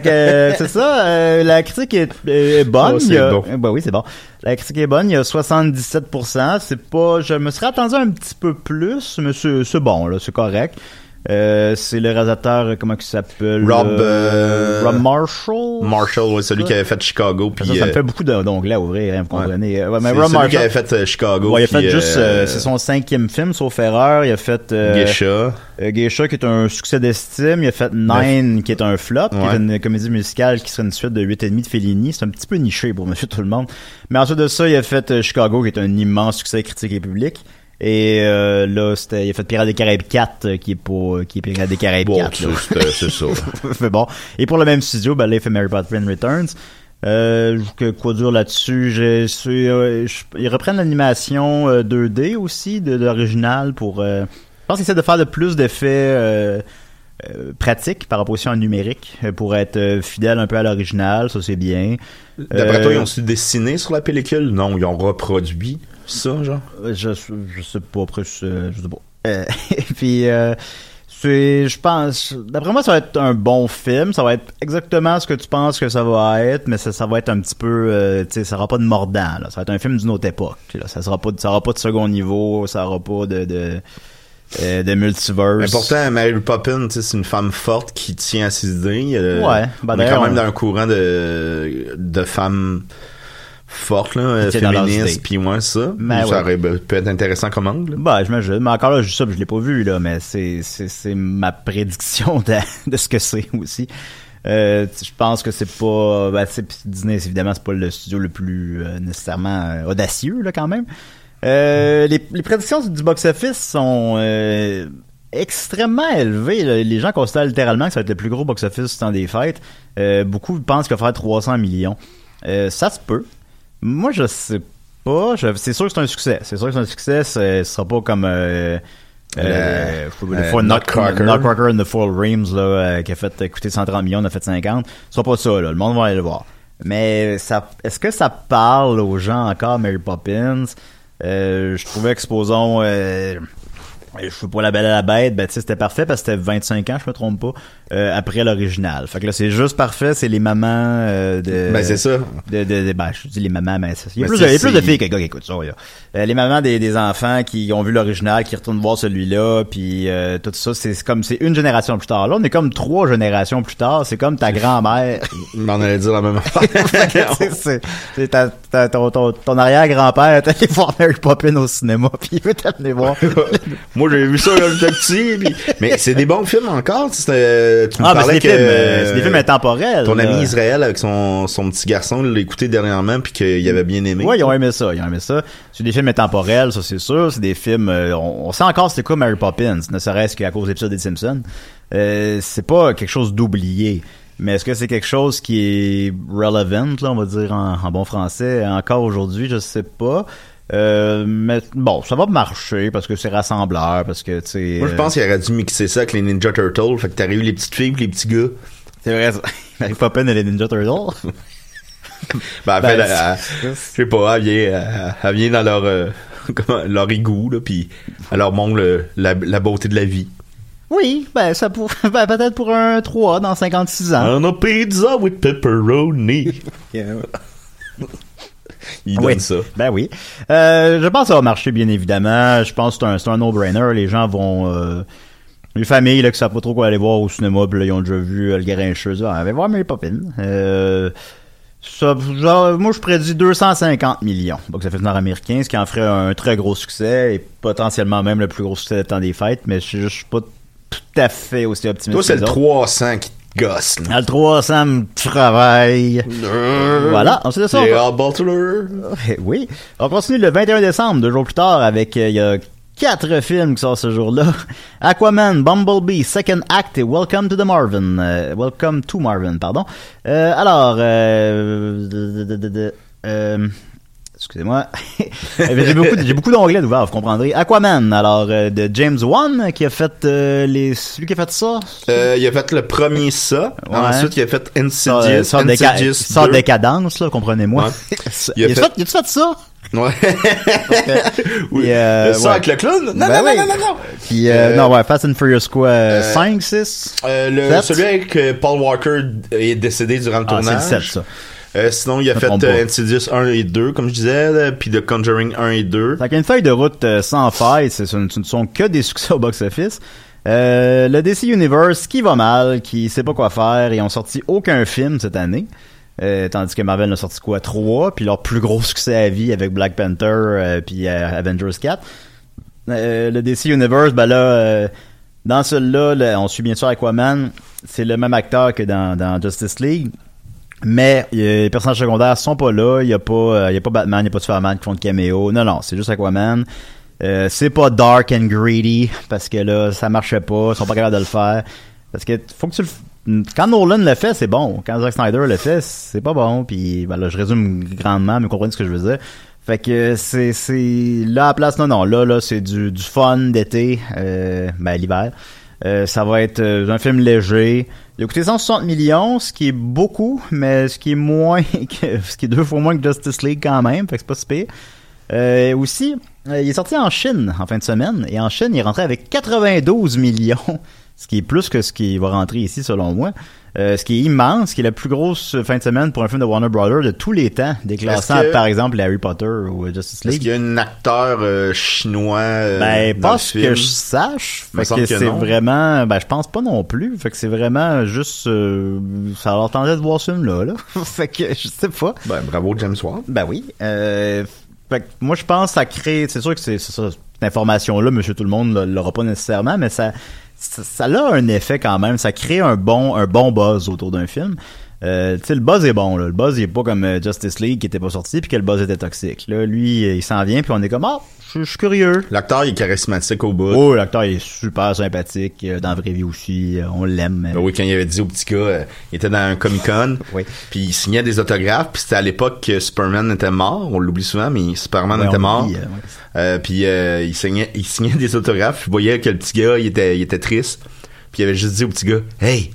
que, euh, c'est ça, euh, la critique est, est bonne. Oh, c'est a- bon. bah oui, c'est bon. La critique est bonne, il y a 77%. C'est pas, je me serais attendu un petit peu plus, mais c'est c'est bon, là, c'est correct. Euh, c'est le réalisateur, euh, comment il s'appelle? Rob, euh, euh, Rob Marshall? Marshall, ouais, celui qui avait fait Chicago. Puis, ça, ça me fait beaucoup d'onglets à ouvrir, hein, vous comprenez. Ouais, mais c'est Rob celui qui Marshall, avait fait Chicago. ouais, il a fait juste, euh, c'est son cinquième film, sauf erreur. Il a fait euh, Geisha. Geisha, qui est un succès d'estime. Il a fait Nine, qui est un flop, qui est une comédie musicale qui serait une suite de 8,5 de Fellini. C'est un petit peu niché pour monsieur tout le monde. Mais ensuite de ça, il a fait Chicago, qui est un immense succès critique et public. Et euh, là, c'était, il a fait Pirates des Caraïbes 4, euh, qui est pas, qui est Pirates des Caraïbes Bon, 4. c'est ça. Mais bon. Et pour le même studio, ben, là, il fait Mary Poppins Returns. Euh, que, quoi dire là-dessus? C'est, euh, je- ils reprennent l'animation euh, 2D aussi de, de l'original pour. euh, je pense qu'ils essaient de faire de plus d'effets euh, euh, pratiques par opposition à numérique euh, pour être euh, fidèle un peu à l'original. Ça c'est bien. D'après Euh, toi, ils ont su dessiner sur la pellicule? Non, ils ont reproduit ça, genre? Euh, Je, je sais pas, après, je, je sais pas. Euh, et puis, euh, c'est, je pense, d'après moi, ça va être un bon film. Ça va être exactement ce que tu penses que ça va être, mais ça, ça va être un petit peu, euh, tu sais, ça aura pas de mordant, là. Ça va être un film d'une autre époque. Là. Ça sera pas, de- ça aura pas de second niveau, ça aura pas de, de, euh, de multiverse. Mais pourtant, Mary Poppins, tu sais, c'est une femme forte qui tient à ses idées. Euh, Ouais, ben on est quand même on- dans un courant de, de femmes fortes, là, euh, idées. puis moins ça. Ben ça ouais. aurait ben, peut être intéressant comme angle. Bah, j'imagine. Mais encore là, je dis ça, je l'ai pas vu, là, mais c'est, c'est, c'est ma prédiction de, de ce que c'est aussi. Euh, je pense que c'est pas, ben, Disney, c'est évidemment, c'est pas le studio le plus, euh, nécessairement euh, audacieux, là, quand même. Les, les prédictions du box-office sont, euh, extrêmement élevées. là. Les gens considèrent littéralement que ça va être le plus gros box-office du temps des fêtes. Beaucoup pensent qu'il va faire 300 millions. Ça se peut. Moi, je sais pas. Je- c'est sûr que c'est un succès. C'est sûr que c'est un succès. Ce sera pas comme euh, euh, Le- euh, Nutcracker. Nutcracker and the Four Reams là, euh, qui a fait coûter 130 millions, on a fait 50. Ce sera pas ça. Là. Le monde va aller le voir. Mais ça, est-ce que ça parle aux gens encore, Mary Poppins? Euh, je trouvais que, supposons, euh, je sais pas la belle à la bête, ben tu sais, c'était parfait parce que c'était 25 ans, je me trompe pas, euh, après l'original. Fait que là, c'est juste parfait, c'est les mamans euh, de... Ben, c'est ça. De, de, de- ben, je dis les mamans, mais c'est- il y a Ben, plus, de, il y a plus de filles que gars qui écoutent ça, là. Euh, les mamans des, des enfants qui ont vu l'original, qui retournent voir celui-là, puis euh, tout ça, c'est comme, c'est une génération plus tard. Là, on est comme trois générations plus tard, c'est comme ta grand-mère. On allait dire la même affaire. c'est ta- ta- ton, ton, ton arrière-grand-père est allé voir Mary Poppins au cinéma, puis il veut t'amener voir. Moi, j'ai vu ça quand j'étais petit. puis- Mais c'est des bons films encore. tu Tu me Ah, parlais que films, euh, c'est des films intemporels. ton là. ami Israël avec son, son petit garçon il l'a écouté dernièrement puis qu'il avait bien aimé. Ouais, ils ont aimé ça, ils ont aimé ça. C'est des films intemporels, ça c'est sûr. C'est des films, euh, on, on sait encore c'est quoi Mary Poppins, ne serait-ce qu'à cause de l'épisode des Simpsons. Euh, c'est pas quelque chose d'oublié. Mais est-ce que c'est quelque chose qui est relevant, là, on va dire en, en bon français, encore aujourd'hui, je sais pas. Euh, mais bon, ça va marcher parce que c'est rassembleur, parce que tu sais. Moi, je euh, pense qu'il aurait dû mixer ça avec les Ninja Turtles. Fait que t'aurais eu les petites filles les petits gars. c'est vrai. ça. Mary Poppins et les Ninja Turtles. Ben, en Ben, fait, elle- c'est- elle- je sais pas, elle vient, elle, vient dans leur, euh, leur égout, là, puis elle leur montre le- la, la beauté de la vie. Oui, ben ça pour, ben, peut-être pour un 3 dans 56 ans. On a pizza with pepperoni. Il donne Oui. ça. Ben oui. Euh, je pense que ça va marcher, bien évidemment. Je pense que c'est un, un no-brainer. Les gens vont... Euh, les familles là, qui savent pas trop quoi aller voir au cinéma, puis là, ils ont déjà vu euh, le Grincheuse. Ah, allez voir Mary Poppins. Euh, ça, genre, moi, je prédis 250 millions. Donc, ça fait nord-américain, ce qui en ferait un très gros succès et potentiellement même le plus gros succès de temps des fêtes, mais je suis juste pas tout à fait aussi optimiste. Toi, c'est le les autres. 300 qui te gosse. là. Ah, Le 300 me travaille. Voilà, ensuite de ça, on Butler. Eh Oui. On continue le 21 décembre, deux jours plus tard, avec euh, il y a quatre films qui sortent ce jour-là. Aquaman, Bumblebee, Second Act et Welcome to the Marvin. Euh, Welcome to Marvin, pardon. Euh, alors, euh, excusez-moi. j'ai beaucoup, j'ai beaucoup d'onglets d'ouvert, vous comprendrez. Aquaman, alors euh, de James Wan qui a fait euh, les, celui qui a fait ça? Euh, il a fait le premier ça. Ouais. Ensuite, il a fait euh, Insidious. sort déca- Insidious sort 2. décadence, là, comprenez-moi. Ouais. Il Il a a, fait- fait, il a fait ça? Ouais. oui. Et, euh, ça ouais. avec le clown? Non, Ben non, oui. non, non, non, non. Puis, euh, Euh, non, ouais, Fast and Furious quoi? euh, 5, 6? Euh, le, Sept? celui avec euh, Paul Walker est décédé durant le Ah, c'est tournage. le 7, ça. Euh, sinon, il a fait euh. Insidious 1 et 2, comme je disais, puis The Conjuring 1 et 2. Fait qu'il y a une feuille de route euh, sans faille, ce ne sont que des succès au box-office. Euh, le DC Universe qui va mal, qui sait pas quoi faire, ils ont sorti aucun film cette année. Tandis que Marvel a sorti quoi trois, puis leur plus gros succès à vie avec Black Panther puis Avengers 4. Euh, le DC Universe, ben là, dans celui-là, là, on suit bien sûr Aquaman, c'est le même acteur que dans, dans Justice League. Mais euh, les personnages secondaires sont pas là, il y a pas euh, il y a pas Batman, il y a pas Superman qui font de caméo. Non non, c'est juste Aquaman. Euh, c'est pas dark and greedy parce que là ça marchait pas, ils sont pas capables de le faire parce que faut que tu le quand Nolan le fait, c'est bon. Quand Zack Snyder le fait, c'est pas bon. Puis ben là, je résume grandement, mais comprenez ce que je veux dire. Fait que c'est c'est là à la place non non là là c'est du du fun d'été euh, ben l'hiver. Euh, ça va être euh, un film léger. Il a coûté 160 millions, ce qui est beaucoup, mais ce qui est moins que ce qui est deux fois moins que Justice League quand même, fait que c'est pas si pire. Euh, aussi, il est sorti en Chine en fin de semaine et en Chine, il est rentré avec 92 millions, ce qui est plus que ce qui va rentrer ici selon moi. Euh, ce qui est immense, qui est la plus grosse fin de semaine pour un film de Warner Brothers de tous les temps, déclassant Est-ce que- par exemple Harry Potter ou euh, Justice Est-ce League. qu'il y a un acteur euh, chinois euh, Ben, dans pas ce film? que je sache. Fait que que c'est vraiment, ben, je pense pas non plus. Fait que c'est vraiment juste, euh, ça leur tentait de voir ce film-là, là. fait que, je sais pas. Ben, bravo James Wan. Ben oui. Fait que moi, je pense que ça crée, c'est sûr que c'est cette information-là, monsieur tout le monde l'a- l'aura pas nécessairement, mais ça, ça, a un effet quand même. Ça crée un bon, un bon buzz autour d'un film. Euh, tu sais, le buzz est bon, là. Le buzz, il est pas comme euh, Justice League qui était pas sorti puis que le buzz était toxique. Là, lui, il s'en vient puis on est comme, ah, je suis curieux. L'acteur il est charismatique au bout. Oh, l'acteur il est super sympathique. euh, Dans la vraie vie aussi, euh, on l'aime. Ben oui, quand il avait dit au petit gars, euh, il était dans un Comic Con, Oui. puis il signait des autographes, puis c'était à l'époque que Superman était mort, on l'oublie souvent, mais Superman Ouais, était mort. euh, ouais. Euh, puis euh, il signait, il signait des autographes, je voyais que le petit gars, il était, il était triste, puis il avait juste dit au petit gars, hey,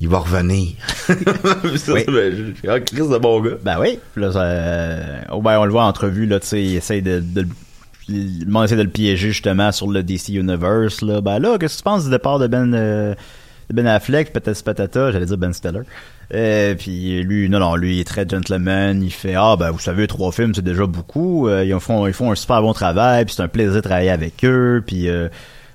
il va revenir. Puis ça, Oui. ben, ah, Chris de bon gars. Ben oui. Là, ça, euh, oh, ben, on le voit en entrevue, là, tu sais, il essaye de, de, le- essaie de piéger justement sur le DC Universe, là. Ben là, qu'est-ce que tu penses du départ de Ben, euh, de Ben Affleck, peut-être patata, j'allais dire Ben Stiller. Euh, puis lui, non, non, lui, il est très gentleman, il fait, ah, ben, vous savez, trois films, c'est déjà beaucoup, euh, ils font, ils font un super bon travail, puis c'est un plaisir de travailler avec eux, puis euh,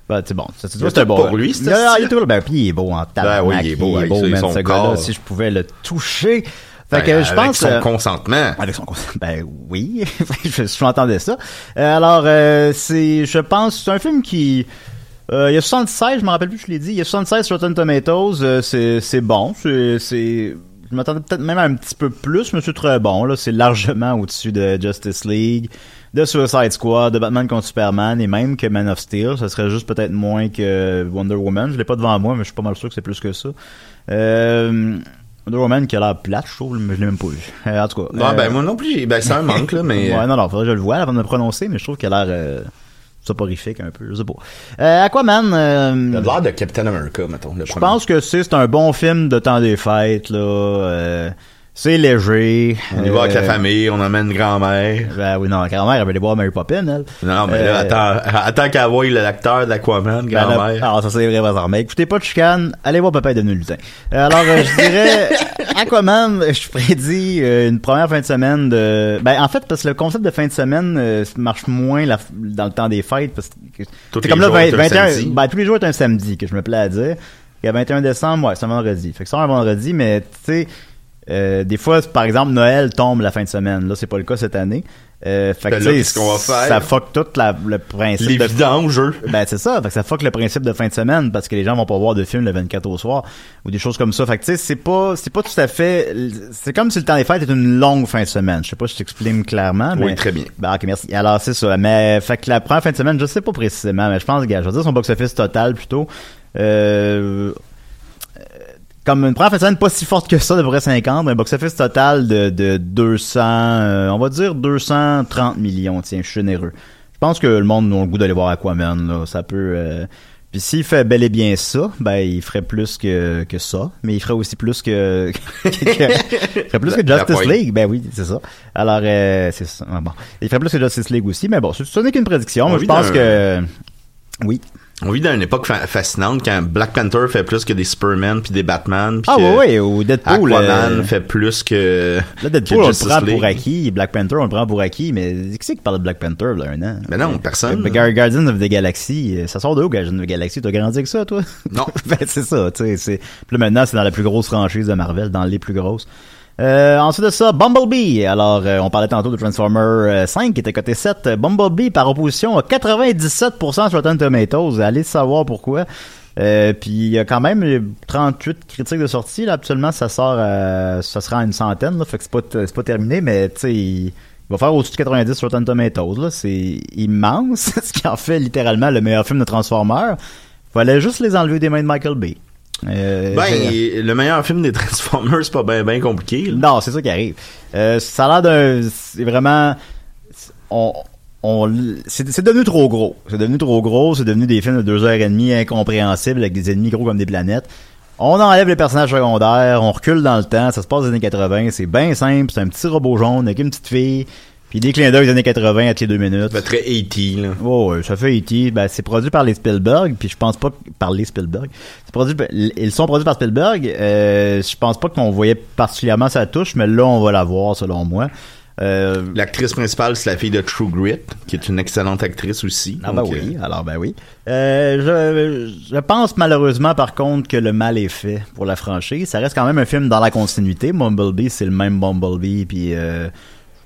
ben, c'est bon, c'est Il un bon. pour lui, il il ben, puis il est beau en tabarnak, oui, il est beau, man, son ce gars-là, corps. si je pouvais le toucher. Fait Ben, je avec pense son euh, consentement. avec son conseil. Ben oui, je, je m'entendais ça. Euh, alors, euh, c'est, je pense, c'est un film qui... euh, il y a 76, je me rappelle plus, je l'ai dit. Il y a 76 sur Rotten Tomatoes. c'est, c'est bon. C'est, c'est, je m'attendais peut-être même à un petit peu plus, mais c'est très bon. Là, c'est largement au-dessus de Justice League, de Suicide Squad, de Batman contre Superman et même que Man of Steel. Ça serait juste peut-être moins que Wonder Woman. Je l'ai pas devant moi, mais je suis pas mal sûr que c'est plus que ça. Euh, Wonder Woman qui a l'air plate, je trouve, mais je l'ai même pas vu. Euh, en tout cas. Ah, euh, ben moi non plus, ben c'est un manque là, mais Ouais, non, non, faudrait que je le voie avant de me prononcer, mais je trouve qu'il a l'air euh, soporifique un peu, je sais pas. Euh, Aquaman, euh, il a l'air de Captain America, mettons. le je premier. pense que c'est c'est un bon film de temps des fêtes, là. euh, c'est léger. On y va avec la euh, famille, on emmène une-grand-mère. Ben oui, non, la grand-mère, elle veut aller voir Mary Poppins, elle. Non, mais là, Euh, attends, attends qu'elle voie l'acteur d'Aquaman, Ben grand-mère. alors ça c'est vrai par mais écoutez pas de chicane, allez voir Papa est devenu lutin. Euh, alors euh, je dirais Aquaman, je prédis euh, une première fin de semaine de ben en fait parce que le concept de fin de semaine euh, marche moins la- dans le temps des fêtes parce que c'est comme là jours 20 est un 21 samedi. ben tous les jours est un samedi que je me plais à dire. Il y a 21 décembre, ouais, c'est un vendredi. Fait que c'est un vendredi mais tu sais euh, des fois, par exemple, Noël tombe la fin de semaine. Là, c'est pas le cas cette année. Euh, fait que, Ben tu là, qu'on va faire? Ça fuck tout la- le principe Les de eux. ben c'est ça, fait que ça fuck le principe de fin de semaine parce que les gens vont pas voir de film le 24 au soir ou des choses comme ça. Fait que tu sais, c'est pas c'est pas tout à fait c'est comme si le temps des fêtes était une longue fin de semaine. Je sais pas si je t'exprime clairement Oui, mais très bien. Ben OK, merci. Alors c'est ça, mais fait que la première fin de semaine, je sais pas précisément, mais je pense gars, je vais dire son box office total plutôt euh, comme une première fin de semaine pas si forte que ça, de vrai 50, un box-office total de, de 200, euh, on va dire 230 millions, tiens, je suis généreux. Je pense que le monde a le goût d'aller voir Aquaman, là, ça peut... euh, Puis s'il fait bel et bien ça, ben il ferait plus que, que ça, mais il ferait aussi plus que... que- que- il ferait plus que Justice. League, ben oui, c'est ça. Alors, euh, c'est ça, ah, bon. Il ferait plus que Justice League aussi, mais bon, ce ce n'est qu'une prédiction, On moi je pense que... Oui. On vit dans une époque fa- fascinante quand Black Panther fait plus que des Superman puis des Batman. puis Ah ouais, ouais, ou Deadpool. Aquaman euh, fait plus que. Là, Deadpool, que on le prend League. pour acquis. Black Panther, on le prend pour acquis. Mais qui c'est qui parle de Black Panther, là, un an? Ben non, personne. Gar- Guardians of the Galaxy, euh, ça sort de où, Guardians of the Galaxy? T'as grandi avec ça, toi? Non. ben, c'est ça, tu sais. c'est- Puis là, maintenant, c'est dans la plus grosse franchise de Marvel, dans les plus grosses. Euh, ensuite de ça, Bumblebee. Alors, euh, on parlait tantôt de Transformer euh, 5 qui était coté 7. Bumblebee, par opposition, à 97% sur Rotten Tomatoes. Allez savoir pourquoi. Euh, puis il y a quand même euh, 38 critiques de sortie. Là, actuellement, ça sort, à- ça sera à une centaine. Là, fait que c'est pas, pas terminé, mais tu sais, il, va faire au-dessus de 90 sur Rotten Tomatoes. Là, c'est immense, ce qui en fait littéralement le meilleur film de Transformers. Fallait juste les enlever des mains de Michael Bay. Euh, Ben, le meilleur film des Transformers, c'est pas bien ben compliqué. là. non, c'est ça qui arrive. Euh, ça a l'air d'un, c'est vraiment, on, on, c'est devenu trop gros. C'est devenu trop gros. C'est devenu des films de deux heures et demie incompréhensibles avec des ennemis gros comme des planètes. On enlève les personnages secondaires, on recule dans le temps, ça se passe dans les années 80, c'est bien simple, c'est un petit robot jaune avec une petite fille, puis des clins d'œil des années 80 à les deux minutes. Ça fait très 80, là. Oh, ouais, ça fait E.T. Ben, c'est produit par les Spielberg, puis je pense pas par les Spielberg. C'est produit, ils sont produits par Spielberg. Euh, je pense pas qu'on voyait particulièrement sa touche, mais là, on va la voir, selon moi. Euh, L'actrice principale, c'est la fille de True Grit, qui est une excellente actrice aussi. ah ben Donc, oui, alors ben oui. Euh, je, je pense malheureusement par contre que le mal est fait pour la franchise. Ça reste quand même un film dans la continuité. Bumblebee, c'est le même Bumblebee, puis euh,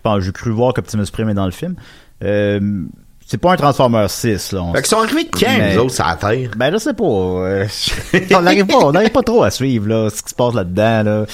pense, j'ai cru voir qu'Optimus Prime est dans le film. Euh, c'est pas un Transformer 6, là. on Fait qu'ils sont arrivés de quand, Mais- les autres, ça Terre? Ben, je sais pas. euh, on n'arrive pas, on n'arrive pas trop à suivre, là, ce qui se passe là-dedans, là.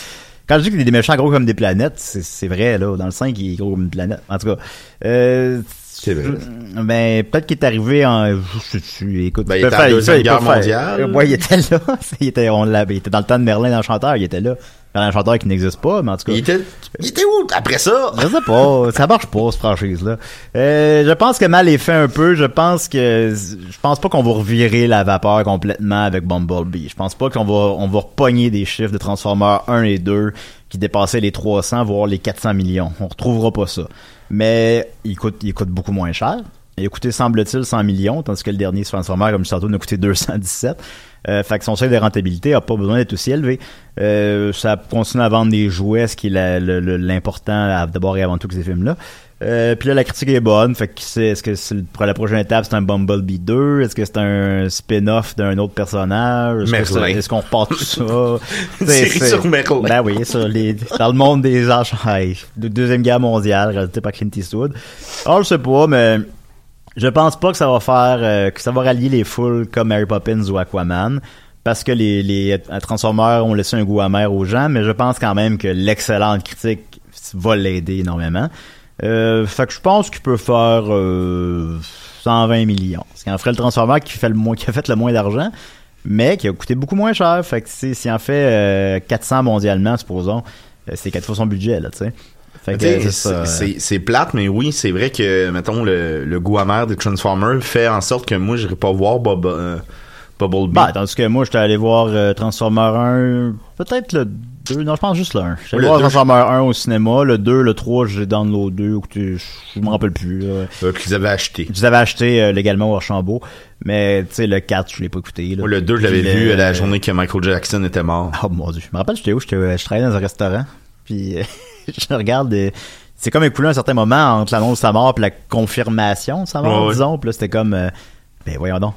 Quand je dis qu'il a des méchants gros comme des planètes, c'est, vrai, là. Dans le 5, il est gros comme une planète. En tout cas, euh, C'est vrai. Ben, peut-être qu'il est arrivé en, je écoute. Ben, il était faire- Deuxième Guerre mondiale. Ouais, il était là. il était, on il était dans le temps de Merlin dans le chanteur, il était là. Le chanteur qui n'existe pas, mais en tout cas. Il était, il était où après ça? Je sais pas, ça marche pas cette franchise-là. Euh, je pense que mal est fait un peu. Je pense que je pense pas qu'on va revirer la vapeur complètement avec Bumblebee. Je pense pas qu'on va on va repogner des chiffres de Transformers 1 et 2 qui dépassaient les 300 voire les 400 millions. On retrouvera pas ça. Mais il coûte il coûte beaucoup moins cher. Il a coûté semble-t-il 100 millions tandis que le dernier Transformer comme je tantôt a coûté 217. Euh, fait que son seuil de rentabilité a pas besoin d'être aussi élevé. Euh, ça continue à vendre des jouets, ce qui est l'important d'abord et avant tout que ces films-là. Euh, puis là, la critique est bonne. Fait que sait, est-ce que c'est pour la prochaine étape, c'est un Bumblebee 2? Est-ce que c'est un spin-off d'un autre personnage? Est-ce c'est- Est-ce qu'on repart tout ça? Une C'est- série c'est- sur Merlin. Ben oui, sur les, dans le monde des. De Deuxième Guerre mondiale, réalisé par Clint Eastwood. Alors, je sais pas, mais je pense pas que ça va faire, euh, que ça va rallier les foules comme Mary Poppins ou Aquaman. Parce que les, les Transformers ont laissé un goût amer aux gens, mais je pense quand même que l'excellente critique va l'aider énormément. Euh, fait que je pense qu'il peut faire euh, 120 millions. Ce qui en ferait le Transformer qui, fait le moins, qui a fait le moins d'argent, mais qui a coûté beaucoup moins cher. Fait que s'il en fait euh, 400 mondialement, supposons, euh, c'est quatre fois son budget, là, tu sais. Que c'est euh, c'est plate, mais oui, c'est vrai que, mettons, le, le goût amer des Transformers fait en sorte que moi, j'irai pas voir Bob, euh, Bumblebee. Bah, tandis que moi, j'étais allé voir euh, Transformer 1, peut-être le 2, non, je pense juste le 1. J'étais allé voir 2, Transformer 1 au cinéma, le 2, le 3, j'ai downloadé, écoutez, je me rappelle plus. euh, qu'ils avaient acheté. Je les avais achetés euh, légalement au Archambault, mais tu sais, le 4, je l'ai pas écouté. Là. Moi, le 2, je l'avais vu le- la journée que Michael Jackson était mort. Oh mon dieu, je me rappelle, j'étais où? J'étais, euh, je travaillais dans un restaurant, puis euh, je regarde, c'est comme écoulé un certain moment entre l'annonce de sa mort et la confirmation de sa mort, Ouais, ouais. disons, puis là, c'était comme, euh, ben voyons donc.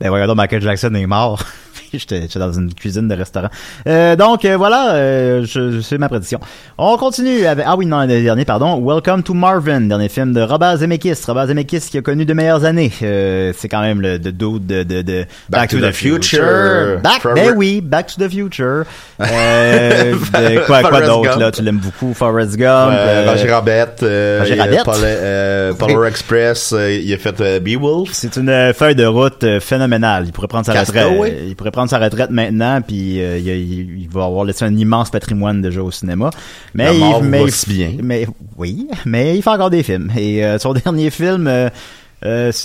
Ben voyons donc, Michael Jackson est mort. J'étais, dans une cuisine de restaurant. Euh, donc euh, voilà, euh, je, je- c'est ma prédiction. On continue avec ah oui non le dernier pardon. Welcome to Marvin, dernier film de Robert Zemeckis. Robert Zemeckis qui a connu de meilleures années. C'est quand même le de dude de, de, de Back to the Future. Back, Trevor- ben oui, Back to the Future. De- quoi quoi d'autre là? Tu l'aimes beaucoup, Forrest Gump. Roger Rabbit, Roger Rabbit. Euh, Polar Express, il a fait Beowulf. C'est une feuille de route phénoménale. Il pourrait prendre sa retraite. Il pourrait prendre sa retraite maintenant, puis euh, il, il- il va avoir laissé un immense patrimoine déjà au cinéma. Mais La il, mais, va il- si bien. mais oui, mais il fait encore des films. Et euh, son dernier film, euh,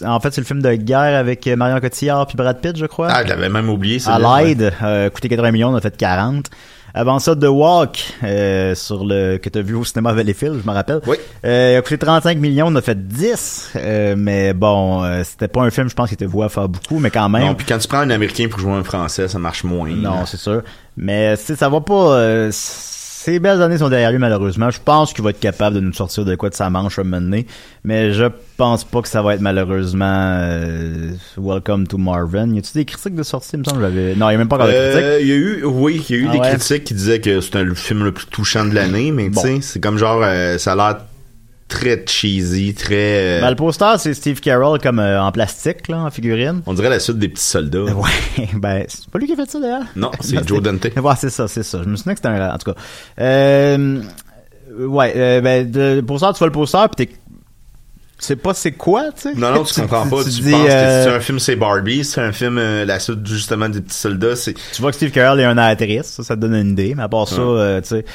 en fait, c'est le film de guerre avec Marion Cotillard puis Brad Pitt, je crois. Ah, je l'avais même oublié. à l'aide, coûté 80 millions, on a fait 40. Avant ça, The Walk, euh, sur le que t'as vu au cinéma Valleyfield, je me rappelle. Oui. Euh, il a coûté 35 millions, on a fait 10. euh, mais bon, euh, c'était pas un film, je pense, qui était voué à faire beaucoup, mais quand même. Non, puis quand tu prends un Américain pour jouer un Français, ça marche moins. Non, c'est sûr. Mais ça va pas. Ces belles années sont derrière lui, malheureusement. Je pense qu'il va être capable de nous sortir de quoi de sa manche à un moment donné. Mais je pense pas que ça va être malheureusement euh, Welcome to Marvin. Y a-tu des critiques de sortie, il me semble? J'avais... Non, il y a même pas encore de critiques. Euh, il y a eu, oui, il y a eu Ah des ouais? critiques qui disaient que c'était le film le plus touchant de l'année, mais Bon. tu sais, c'est comme genre, euh, ça a l'air très cheesy, très. euh, Ben, le poster, c'est Steve Carroll comme euh, en plastique, là, en figurine. on dirait la suite des petits soldats. Ouais, ben, c'est pas lui qui a fait ça, d'ailleurs. Non, c'est Joe Dante. Ouais, c'est ça, c'est ça. Je me souviens que c'était un... En tout cas. Euh, ouais, euh, ben, le poster, tu vois le poster, pis t'es... Tu sais pas c'est quoi, tu sais? Non, non, tu comprends pas. Tu, dis, penses euh, que c'est un film, c'est Barbie, c'est un film, euh, la suite justement des petits soldats, c'est. Tu vois que Steve Carell est un actrice, ça, ça te donne une idée, mais à part ça, euh, tu sais.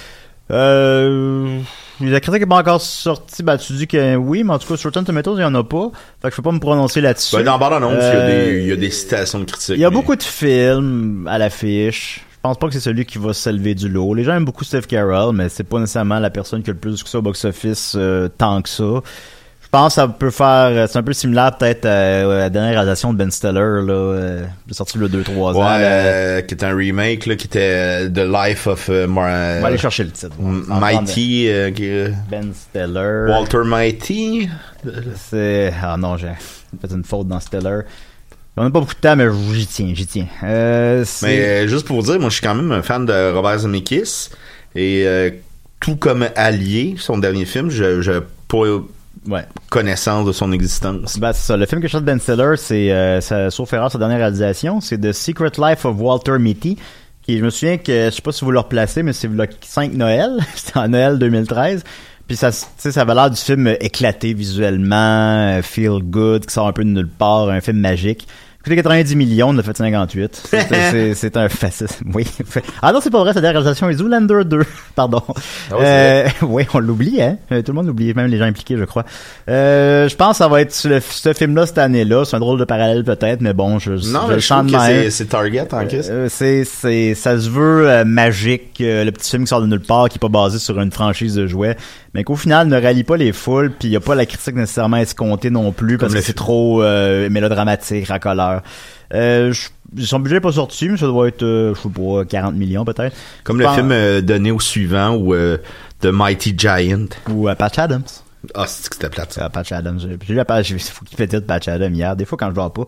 Euh, la critique est pas encore sortie, ben tu dis que oui, mais en tout cas sur Rotten Tomatoes, il y en a pas. Fait que je peux pas me prononcer là-dessus. Ben, dans bande annonce, il y a Euh, des- il y, a des citations de critiques. Il y a mais- beaucoup de films à l'affiche. Je pense pas que c'est celui qui va s'élever du lot. Les gens aiment beaucoup Steve Carell, mais c'est pas nécessairement la personne qui a le plus de succès au box-office euh, tant que ça. Je pense que ça peut faire... euh, C'est un peu similaire peut-être à, à la dernière réalisation de Ben Stiller, là, euh, est sorti le 2-3 ans. Ouais, euh, qui était un remake, là, qui était euh, The Life of euh, Mar- On va aller chercher le titre. Mighty, euh, qui- euh, Ben Stiller. Walter Mighty? C'est... Ah non, j'ai fait une faute dans Stellar. On n'a pas beaucoup de temps, mais j'y tiens, j'y tiens. Euh, Mais euh, juste pour vous dire, moi je suis quand même un fan de Robert Zemeckis et euh, tout comme Allié, son dernier film, je je pas Ouais. connaissance de son existence. Ben, c'est ça. Le film que je de Ben Stiller, c'est, euh, sauf erreur, sa dernière réalisation, c'est The Secret Life of Walter Mitty. Qui, je me souviens que, je sais pas si vous le replacez, mais c'est le 5 Noël. C'était en Noël 2013. Puis ça, tu sais, ça avait l'air du film éclaté visuellement, euh, feel good, qui sort un peu de nulle part, un film magique. Écoutez, 90 millions, on a fait 58. C'est- un fascisme. Oui. Ah non, c'est pas vrai, c'est la réalisation est Zoolander 2. Pardon. Ah Euh, oui, on l'oublie, hein. Euh, Tout le monde l'oublie, même les gens impliqués, je crois. Euh, je pense que ça va être le- ce film-là cette année-là. C'est un drôle de parallèle peut-être, mais bon, je, Non, je je même. c'est- Target en. Euh, c'est, c'est, ça se veut magique, le petit film qui sort de nulle part, qui est pas basé sur une franchise de jouets, mais qu'au final ne rallie pas les foules, puis il y a pas la critique nécessairement escomptée non plus, parce Comme que c'est trop euh, mélodramatique, racoleur. Euh, son budget est pas sorti, mais ça doit être, euh, je sais pas, 40 millions peut-être. Comme le film euh, donné au suivant ou euh, The Mighty Giant. Ou euh, Patch Adams. Ah, c'est que c'était plate ça. Ah, Patch Adams. J'ai eu la page, il faut qu'il fait Patch Adams hier, des fois quand je dors pas.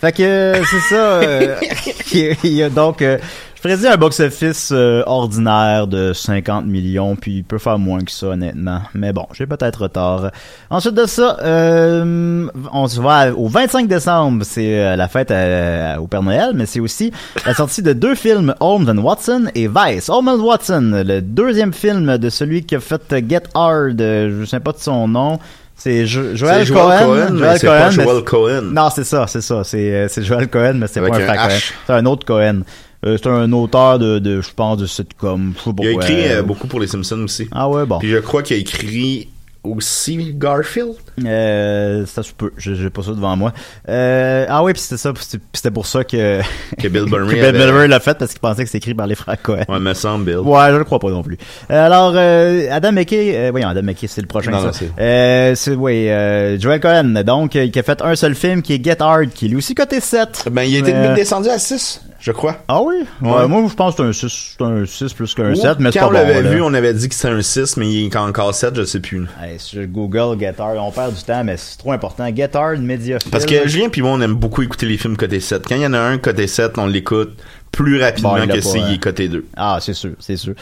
Fait que, euh, c'est ça, euh, il y a- il y a donc, euh, je ferais dire un box-office euh, ordinaire de 50 millions, puis il peut faire moins que ça, honnêtement. Mais bon, j'ai peut-être retard. Ensuite de ça, euh, on se voit au 25 décembre, c'est euh, la fête à- au Père Noël, mais c'est aussi la sortie de deux films, Holmes and Watson et Vice. Holmes and Watson, le deuxième film de celui qui a fait euh, Get Hard, euh, je ne sais pas de son nom. C'est Jo- Joel Cohen. Cohen, mais Joel c'est pas mais Joel Cohen. Non, c'est ça, c'est ça. C'est euh, Joel Cohen, mais c'est pas un un Cohen. C'est un autre Cohen. Euh, c'est un auteur de, de je pense, de sitcom. Je sais pas Il a écrit euh, beaucoup pour les Simpsons aussi. Ah ouais, bon. Puis je crois qu'il a écrit aussi Garfield. Euh, ça se peut. J'ai pas ça devant moi. Euh, ah oui, puis c'était ça. c'était- pour ça que, Que Bill que Murray Bill avait- l'a fait parce qu'il pensait que c'était écrit par les frères Cohen. Ouais, me semble Bill. Ouais, je le crois pas non plus. Euh, alors, euh, Adam McKay, euh, voyons, Adam McKay, c'est le prochain. Non, ça. Euh, c'est, oui, euh, Joel Cohen, donc, qui a fait un seul film qui est Get Hard, qui est lui aussi coté 7. Ben, il a été Euh, descendu à 6, je crois. Ah oui? Ouais. Ouais, moi, je pense que c'est un 6, c'est un 6 plus qu'un 7, mais c'est Quand pas on bon. l'avait là. vu, on avait dit que c'était un 6, mais il est encore 7, je sais plus. Hey, sur Google, Get Hard, on perd du temps, mais c'est trop important. Get Hard, Mediafilm. Parce que Julien puis moi, on aime beaucoup écouter les films côté 7. Quand il y en a un côté 7, on l'écoute plus rapidement Bon, que s'il hein. est côté 2. Ah, c'est sûr, c'est sûr.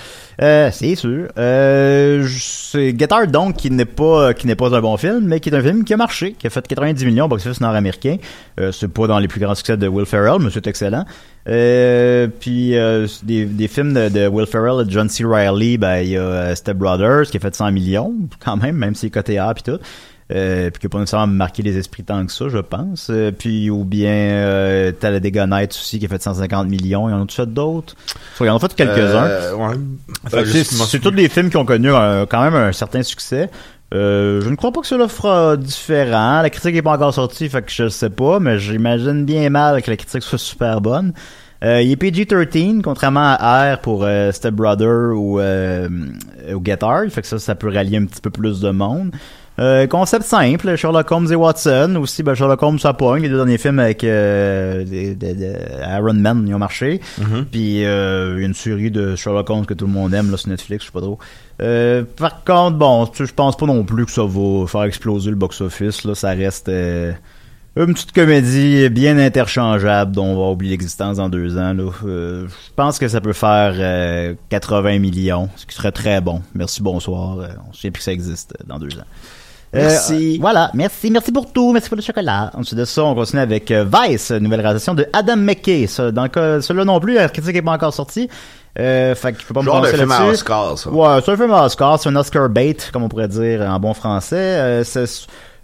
Euh, c'est sûr. Euh, c'est Hard, donc, qui n'est pas, qui n'est pas un bon film, mais qui est un film qui a marché, qui a fait 90 millions box-office nord-américain. Euh, c'est pas dans les plus grands succès de Will Ferrell, mais c'est excellent. Euh, puis, euh, des, des films de, de Will Ferrell et de John C. Reilly, ben, il y a euh, Step Brothers, qui a fait 100 millions, quand même, même si c'est côté A puis tout. Euh, puis qui a pas nécessairement marqué les esprits tant que ça, je pense. Euh, puis ou bien euh, Talladega Nights aussi qui a fait 150 millions. Il y en a fait d'autres? Il y en a fait quelques-uns. Euh, ouais. Euh, c'est tous des films qui ont connu un- quand même un certain succès. Euh, je ne crois pas que cela fera différent. La critique n'est pas encore sortie, fait que je ne sais pas, mais j'imagine bien mal que la critique soit super bonne. Euh, il est PG-13, contrairement à R pour euh, Step Brother ou, euh, ou Get Hard. Fait que ça, ça peut rallier un petit peu plus de monde. Euh, concept simple, Sherlock Holmes et Watson. Aussi, ben, Sherlock Holmes, ça pogne. Les deux derniers films avec euh, des- des- des Iron Man, ils ont marché. Puis euh, il y a une série de Sherlock Holmes que tout le monde aime là, sur Netflix, je sais pas trop. Euh, par contre, bon, je pense pas non plus que ça va faire exploser le box-office. Là, ça reste euh, une petite comédie bien interchangeable dont on va oublier l'existence dans deux ans. Là. Euh, je pense que ça peut faire euh, 80 millions, ce qui serait très bon. Merci, bonsoir. Euh, on sait plus que ça existe euh, dans deux ans. Euh, Merci. euh, voilà, merci, merci pour tout, merci pour le chocolat. Ensuite de ça, on continue avec euh, Vice, nouvelle réalisation de Adam McKay. Ça, cas, celui-là non plus, la critique n'est pas encore sortie. Euh, fait que je peux pas me Genre de prononcer film à là-dessus. Oscar, ça. Ouais, c'est un film à Oscar, c'est un Oscar bait, comme on pourrait dire en bon français. Euh, c'est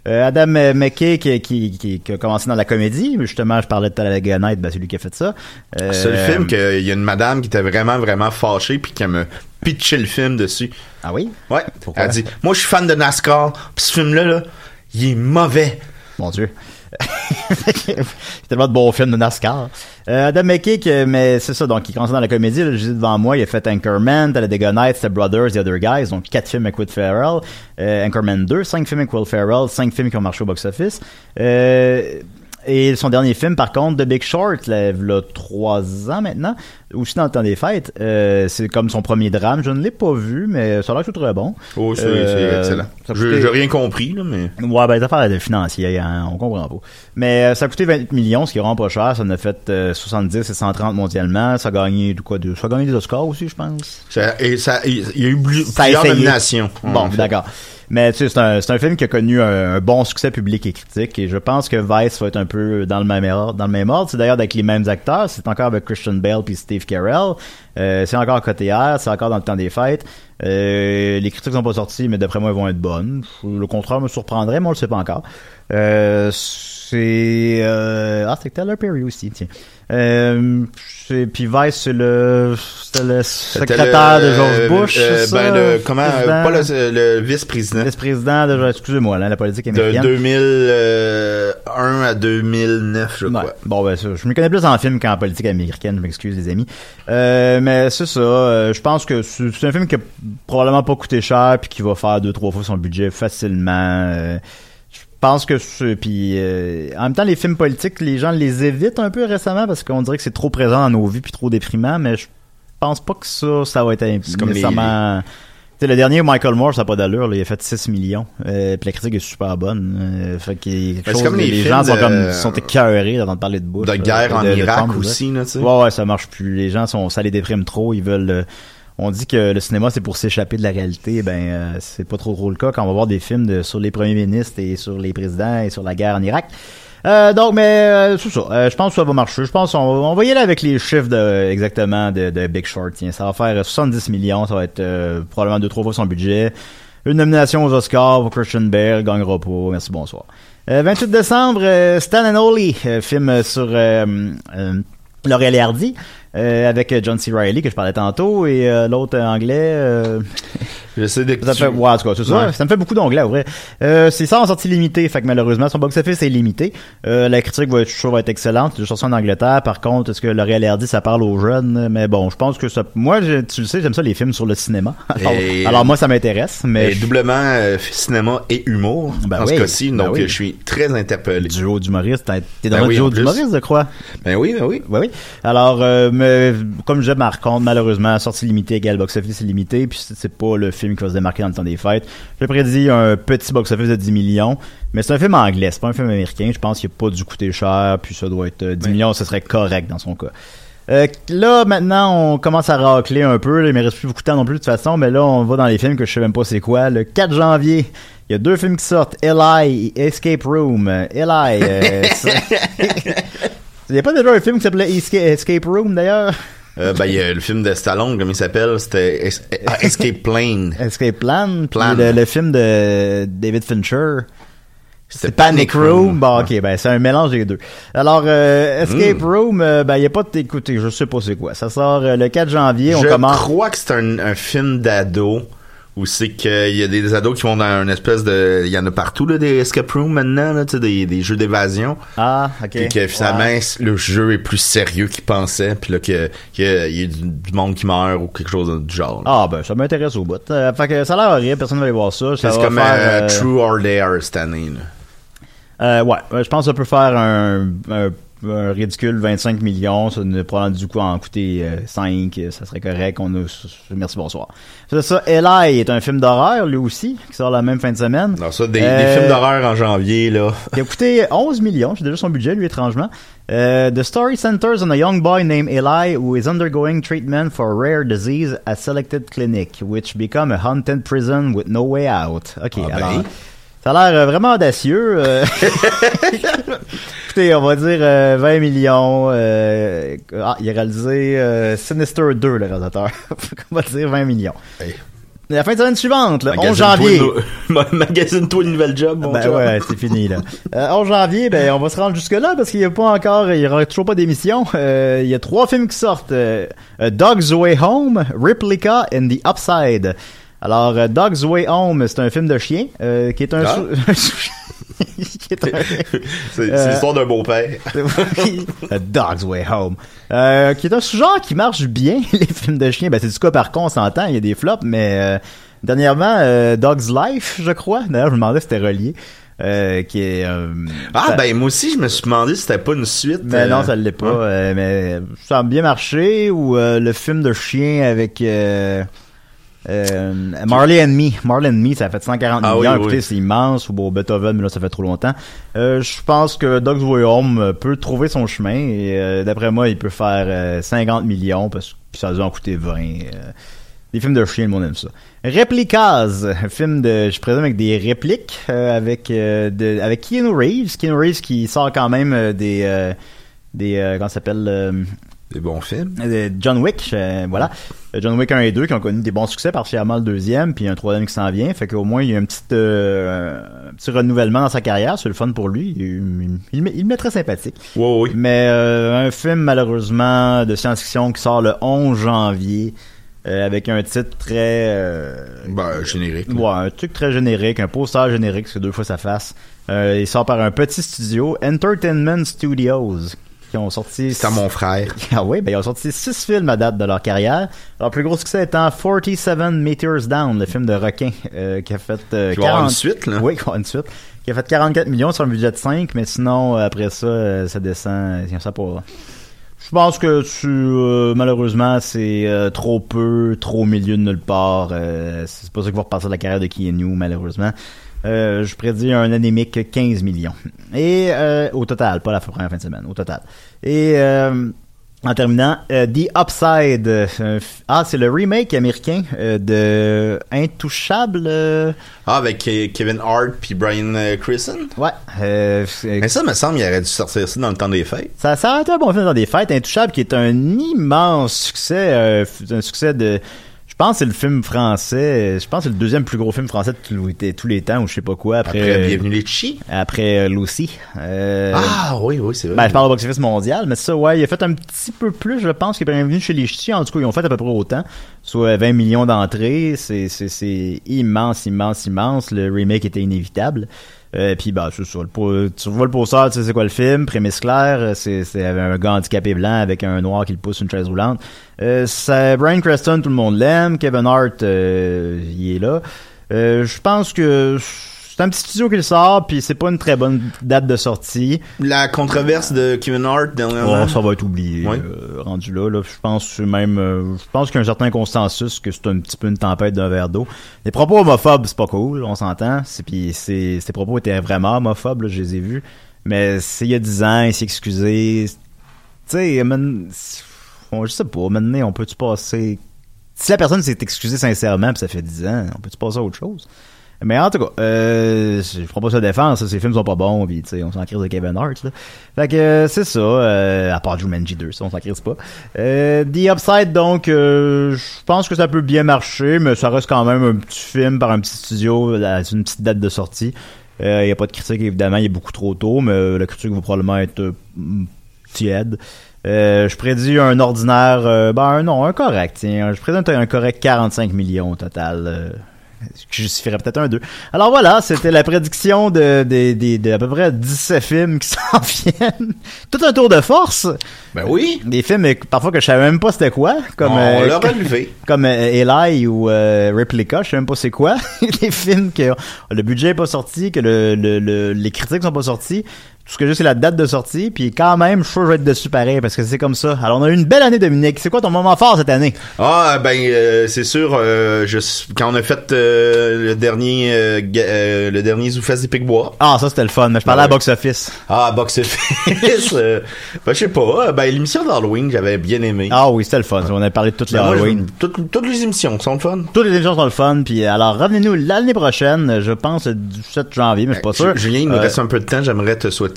euh, Adam McKay qui, qui, qui, qui a commencé dans la comédie, justement, je parlais de Talladega Night, ben, c'est lui qui a fait ça. Euh, C'est le film qu'il y a une madame qui était vraiment, vraiment fâchée puis qui me pitché le film dessus. Ah oui? Ouais. Pourquoi? Elle dit, moi, je suis fan de NASCAR, puis ce film-là, là, il est mauvais. Mon Dieu. tellement de bons films de NASCAR. Euh, Adam McKay, que- mais c'est ça, donc il commence dans la comédie, là, je dis devant moi, il a fait Anchorman, Talladega Nights, Step Brothers, The Other Guys, donc quatre films avec Will Ferrell, euh, Anchorman 2, cinq films avec Will Ferrell, cinq films qui ont marché au box-office. Euh, et son dernier film, par contre, The Big Short, là, il a trois ans maintenant, aussi dans le temps des fêtes, euh, c'est comme son premier drame. Je ne l'ai pas vu, mais ça a l'air tout très bon. Oh, c'est Euh, excellent. Je- J'ai rien compris, là, mais. Ouais, ben, les affaires de financiers, hein, on comprend pas. Mais euh, ça a coûté 28 millions, ce qui est vraiment pas cher. Ça en a fait euh, 70 et 130 mondialement. Ça a gagné, quoi, de, ça a gagné des Oscars aussi, je pense. Ça, et ça, il y a eu Ça plusieurs nominations. Bon, d'accord. Mais tu sais, c'est un, un film qui a connu un, bon succès public et critique. Et je pense que Vice va être un peu dans le même ordre. Dans le même ordre. C'est d'ailleurs avec les mêmes acteurs. C'est encore avec Christian Bale puis Steve Carell. Euh, c'est encore côté R. C'est encore dans le temps des fêtes. Euh, les critiques sont pas sorties, mais d'après moi, elles vont être bonnes. Le contraire me surprendrait, mais on le sait pas encore. Euh, c'est euh, ah c'est Taylor Perry aussi tiens euh, c'est- puis Vice c'est le c'était le secrétaire le- de George euh, Bush euh, ça, ben, le, comment, euh, président? pas le, le vice-président. vice-président de excusez-moi là, la politique De américaine 2001 à 2009, je Ouais. crois. Bon, ben ça, je me connais plus en film qu'en politique américaine, je m'excuse les amis. Euh, mais c'est ça, je pense que c'est c'est un film qui a probablement pas coûté cher puis qui va faire deux trois fois son budget facilement. Euh, je pense que c'est puis euh, en même temps les films politiques, les gens les évitent un peu récemment parce qu'on dirait que c'est trop présent dans nos vies puis trop déprimant, mais je pense pas que ça ça va être comme les- nécessairement tu sais, le dernier, Michael Moore, ça n'a pas d'allure. là, il a fait 6 millions. Euh, puis la critique est super bonne. Euh, fait qu'il quelque Ben, chose- comme les les gens sont de- comme sont écœurés d'entendre parler de Bush. De là, guerre en de- de Irak aussi, là. Ouais, ouais, ça marche plus. Les gens sont, ça les déprime trop. Ils veulent. Euh, on dit que le cinéma c'est pour s'échapper de la réalité. Ben, euh, c'est pas trop le cas quand on va voir des films sur les premiers ministres et sur les présidents et sur la guerre en Irak. Euh, donc, mais euh, c'est ça. Euh, je pense que ça va marcher. Je pense qu'on on va y aller avec les chiffres exactement de, Big Short. Tiens, ça va faire 70 millions. Ça va être euh, probablement deux trois fois son budget. Une nomination aux Oscars pour Christian Bale. Gagnera pas. Merci, bonsoir. Euh, 28 décembre, euh, Stan and Ollie, euh, film sur euh, euh, Laurel et Hardy. Euh, avec John C. Reilly que je parlais tantôt et euh, l'autre anglais euh, Je sais de ça me fait, ouais, en tout cas, c'est ça. Ouais. Ça me fait beaucoup d'anglais, en vrai. Euh, c'est ça en sortie limitée, fait que malheureusement, son box-office est limité. Euh, la critique va être, je va être excellente. Je sorti en Angleterre. Par contre, est-ce que L'Oréal Hardy, ça parle aux jeunes? Mais bon, je pense que ça, moi, je- tu le sais, j'aime ça, les films sur le cinéma. Alors, Et- alors moi, ça m'intéresse, mais Et doublement cinéma et humour Ben dans oui, ce cas-ci, ben donc oui. je suis très interpellé. duo d'humoristes, t'es t'es dans Ben un oui, duo d'humoristes, je crois. Ben oui, ben oui. Oui, oui. Alors, euh, mais, comme je disais, par contre, malheureusement, sortie limitée égale box-office est limité, puis c'est pas le film qui va se démarquer dans le temps des fêtes. Je prédis un petit box-office de 10 millions, mais c'est un film anglais, c'est pas un film américain. Je pense qu'il a pas dû coûter cher, puis ça doit être euh, 10 millions, ce serait correct dans son cas. Euh, là, maintenant, on commence à racler un peu. Là, il me reste plus beaucoup de temps non plus, de toute façon, mais là, on va dans les films que je sais même pas c'est quoi. Le 4 janvier, il y a deux films qui sortent, Eli et Escape Room. Euh, Eli, euh, c'est- il y a pas déjà un film qui s'appelait Esca- Escape Room, d'ailleurs? Euh, ben, il y a le film de Stallone, comme il s'appelle, c'était Es- ah, Escape Plane. Escape Plan. Plan. Le, le film de David Fincher. C'est Panic Room. Bon, ok, ben c'est un mélange des deux. Alors, euh, Escape Mm. Room, euh, ben il y a pas de... Écoutez, je sais pas c'est quoi. Ça sort le 4 janvier, on Je commence... crois que c'est un, un film d'ado Où c'est qu'il y a des ados qui vont dans une espèce de... Il y en a partout, là, des escape rooms maintenant, là, tu sais, des, des jeux d'évasion. Ah, ok. Puis que finalement, Ouais. le jeu est plus sérieux qu'ils pensaient. Puis là, que- qu'il y a du, du monde qui meurt ou quelque chose du genre. là. Ah, ben, ça m'intéresse au bout. Euh, fait que ça a l'air horrible, personne ne va aller voir ça. ça c'est comme faire, euh, euh, True or Dare cette année. Là. Euh, ouais, ouais, je pense que ça peut faire un, un, un ridicule 25 millions. Ça ne probablement du coup en coûter euh, 5. euh, Ça serait correct. On a, merci, bonsoir. C'est ça. Eli est un film d'horreur, lui aussi, qui sort la même fin de semaine. Alors ça, des, Euh, des films d'horreur en janvier, là. Il a coûté 11 millions. C'est déjà son budget, lui, étrangement. Euh, the story centers on a young boy named Eli who is undergoing treatment for rare disease at selected clinic, which become a haunted prison with no way out. Ok, Ah ben. Ça a l'air euh, vraiment audacieux. euh. Écoutez, on va dire euh, 20 millions. euh, ah, il a réalisé euh, Sinister 2, le réalisateur. on va dire 20 millions. Hey. La fin de semaine suivante, le 11 Magasine-toi janvier. Magasine-toi une nouvelle job, mon Ben ouais, c'est fini là. Euh, 11 janvier, ben on va se rendre jusque là parce qu'il y a pas encore, il y aura toujours pas d'émission. Euh, il y a trois films qui sortent euh, Dog's Way Home, Replica and The Upside. Alors euh, Dog's Way Home, c'est un film de chien euh, qui est un Ah. C'est Euh, l'histoire d'un beau-père. Dog's Way Home. Euh, qui est un sous-genre qui marche bien, les films de chiens. Ben, c'est du cas par contre, on s'entend, il y a des flops, mais euh, dernièrement, euh, Dog's Life, je crois. D'ailleurs, je me demandais si c'était relié. euh, qui est... euh, Ah, ça- ben moi aussi, je me suis demandé si c'était pas une suite. Mais non, ça l'est pas. hein. mais ça a bien marché. Ou euh, le film de chien avec... Euh, Marley and Me. Marley and Me, ça a fait 140 Ah millions. oui, Écoutez, oui. c'est immense. Ou bon, Beethoven, mais là, ça fait trop longtemps. Euh, je pense que Dog's Way Home euh, peut trouver son chemin. Et euh, d'après moi, il peut faire euh, 50 millions parce que ça doit en coûter 20. euh. des films de chien, le monde aime ça. Replicas, un film de, je présume avec des répliques, avec de, avec Keanu Reeves, Keanu Reeves qui sort quand même des des euh, comment ça s'appelle Des bons films. euh, John Wick, euh, voilà. Euh, John Wick 1 et 2 qui ont connu des bons succès, particulièrement le deuxième, puis un troisième qui s'en vient. Fait qu'au moins, il y a un petit, euh, un petit renouvellement dans sa carrière. C'est le fun pour lui. Il, il, met très sympathique. Oui, oui. Mais euh, un film, malheureusement, de science-fiction qui sort le 11 janvier, euh, avec un titre très... euh, Ben, générique. Ouais, un truc très générique, un poster générique, c'est deux fois face. Euh, il sort par un petit studio, Entertainment Studios, qui ont sorti... C'est à mon frère. Ah oui, ben ils ont sorti six films à date de leur carrière. Leur plus gros succès étant 47 Meters Down, le film de requin, euh, qui a fait euh, une suite, là. Oui, une suite. Qui a fait 44 millions sur un budget de 5, mais sinon, euh, après ça, euh, ça descend. Tiens, ça pour... Je pense que tu, euh, malheureusement, c'est euh, trop peu, trop au milieu de nulle part. Euh, c'est pas ça qui va repartir de la carrière de Keanu, malheureusement. Euh, je prédis un anémique 15 millions. Et euh, au total, pas la première fin de semaine, au total. Et euh, en terminant, The Upside. ah, c'est le remake américain de Intouchable. Ah, avec Ke- Kevin Hart puis Brian Cranston. ouais. Mais ça, me semble, il aurait dû sortir ça dans le temps des fêtes. Ça, ça a été un bon film dans des fêtes. Intouchable, qui est un immense succès, un succès de. Je pense que c'est le film français. Je pense que c'est le deuxième plus gros film français de tous les, temps, ou je sais pas quoi. Après, Après, euh, Bienvenue les Chi. après euh, Lucy. Euh, Ah, oui, oui, c'est vrai. ben, je parle au box-office mondial, mais ça, ouais, il a fait un petit peu plus, je pense, qu'il est bienvenu chez les Ch'tis. En tout cas, ils ont fait à peu près autant. Soit 20 millions d'entrées. C'est, c'est, c'est immense, immense, immense. Le remake était inévitable. Euh, puis, bah, c'est ça. Le tu vois le poster, tu sais c'est quoi le film? Prémisse claire. C'est, c'est un gars handicapé blanc avec un noir qui le pousse une chaise roulante. Euh, Brian Creston, tout le monde l'aime. Kevin Hart, euh, il est là. Euh, je pense que c'est un petit studio qui le sort, puis c'est pas une très bonne date de sortie. La controverse de Kevin Hart dernièrement. Oh, ça va être oublié, Ouais. euh, rendu là, là. Je pense même, euh, je pense qu'il y a un certain consensus que c'est un petit peu une tempête d'un verre d'eau. Les propos homophobes, c'est pas cool, on s'entend. C'est puis c'est, ces propos étaient vraiment homophobes, là, je les ai vus. Mais c'est il y a 10 ans, il s'est excusé. Tu sais, je sais pas, maintenant, on peut-tu passer... Si la personne s'est excusée sincèrement, puis ça fait 10 ans, on peut-tu passer à autre chose? Mais en tout cas, euh, je prends pas sa défense, ces films sont pas bons, puis on s'en crise de Kevin Hart, là. Fait que euh, c'est ça, euh, à part Jumanji 2, ça on s'en crise pas. Euh, The Upside, donc, euh, je pense que ça peut bien marcher, mais ça reste quand même un petit film par un petit studio, à une petite date de sortie. Il n'y a pas de critique, évidemment, il est beaucoup trop tôt, mais euh, la critique va probablement être euh, tiède. Euh, je prédis un ordinaire, euh, ben non, un correct, tiens. Je prédis un, correct 45 millions au total. euh, qui justifierait peut-être un 2. Alors voilà, c'était la prédiction de, de, de, de à peu près 17 films qui s'en viennent. Tout un tour de force. Ben oui. Des films parfois que je savais même pas c'était quoi. Comme, On euh, l'a relevé. Comme euh, Eli ou euh, Replica, je sais même pas c'est quoi. des films que le budget est pas sorti, que le, le, le- les critiques sont pas sortis. Tout ce que j'ai, c'est la date de sortie. Puis quand même, je suis sûr que je vais être dessus pareil parce que c'est comme ça. Alors, on a eu une belle année, Dominique. C'est quoi ton moment fort cette année? Ah ben euh, c'est sûr euh, je, quand on a fait euh, le dernier le dernier Zoufest des Picbois. Ah, ça, c'était le fun. Mais je parlais Ah à. Box Office. Ah box office. ben je sais pas, ben l'émission d'Halloween j'avais bien aimé. Ah oui, c'était le fun. On a parlé de toutes les Ben, moi, je- Halloween. toutes, toutes les émissions sont le fun. Toutes les émissions sont le fun. Puis alors, revenez-nous l'année prochaine. Je pense le 17 janvier, mais je suis pas sûr. Ju- Julien, il nous reste un peu de temps, j'aimerais te souhaiter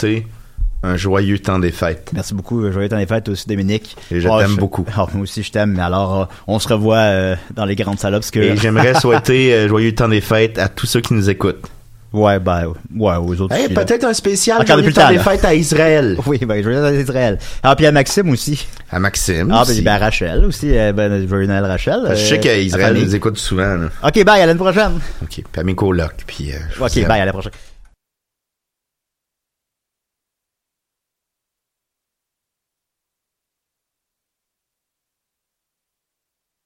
un joyeux temps des fêtes. Merci beaucoup. Joyeux temps des fêtes aussi, Dominique. Et je Ah, t'aime beaucoup. Ah, moi aussi, je t'aime. Mais alors, euh, on se revoit euh, dans les grandes salles obscures. Et j'aimerais souhaiter euh, joyeux temps des fêtes à tous ceux qui nous écoutent. Ouais, ben, ouais, aux autres. Hey, là. peut-être un spécial Encore joyeux temps temps, des fêtes à Israël. Oui, ben, joyeux temps d'Israël. Ah, puis à Maxime aussi. À Maxime. Ah, aussi. ben, ben, à Rachel aussi. Euh, ben, joyeux Noël, Rachel. je sais Euh, qu'Israël la famille. nous écoute souvent. là. Ok, bye, à l'année prochaine. OK. Puis à mes colocs. Puis, euh, Ok, bye, à la prochaine.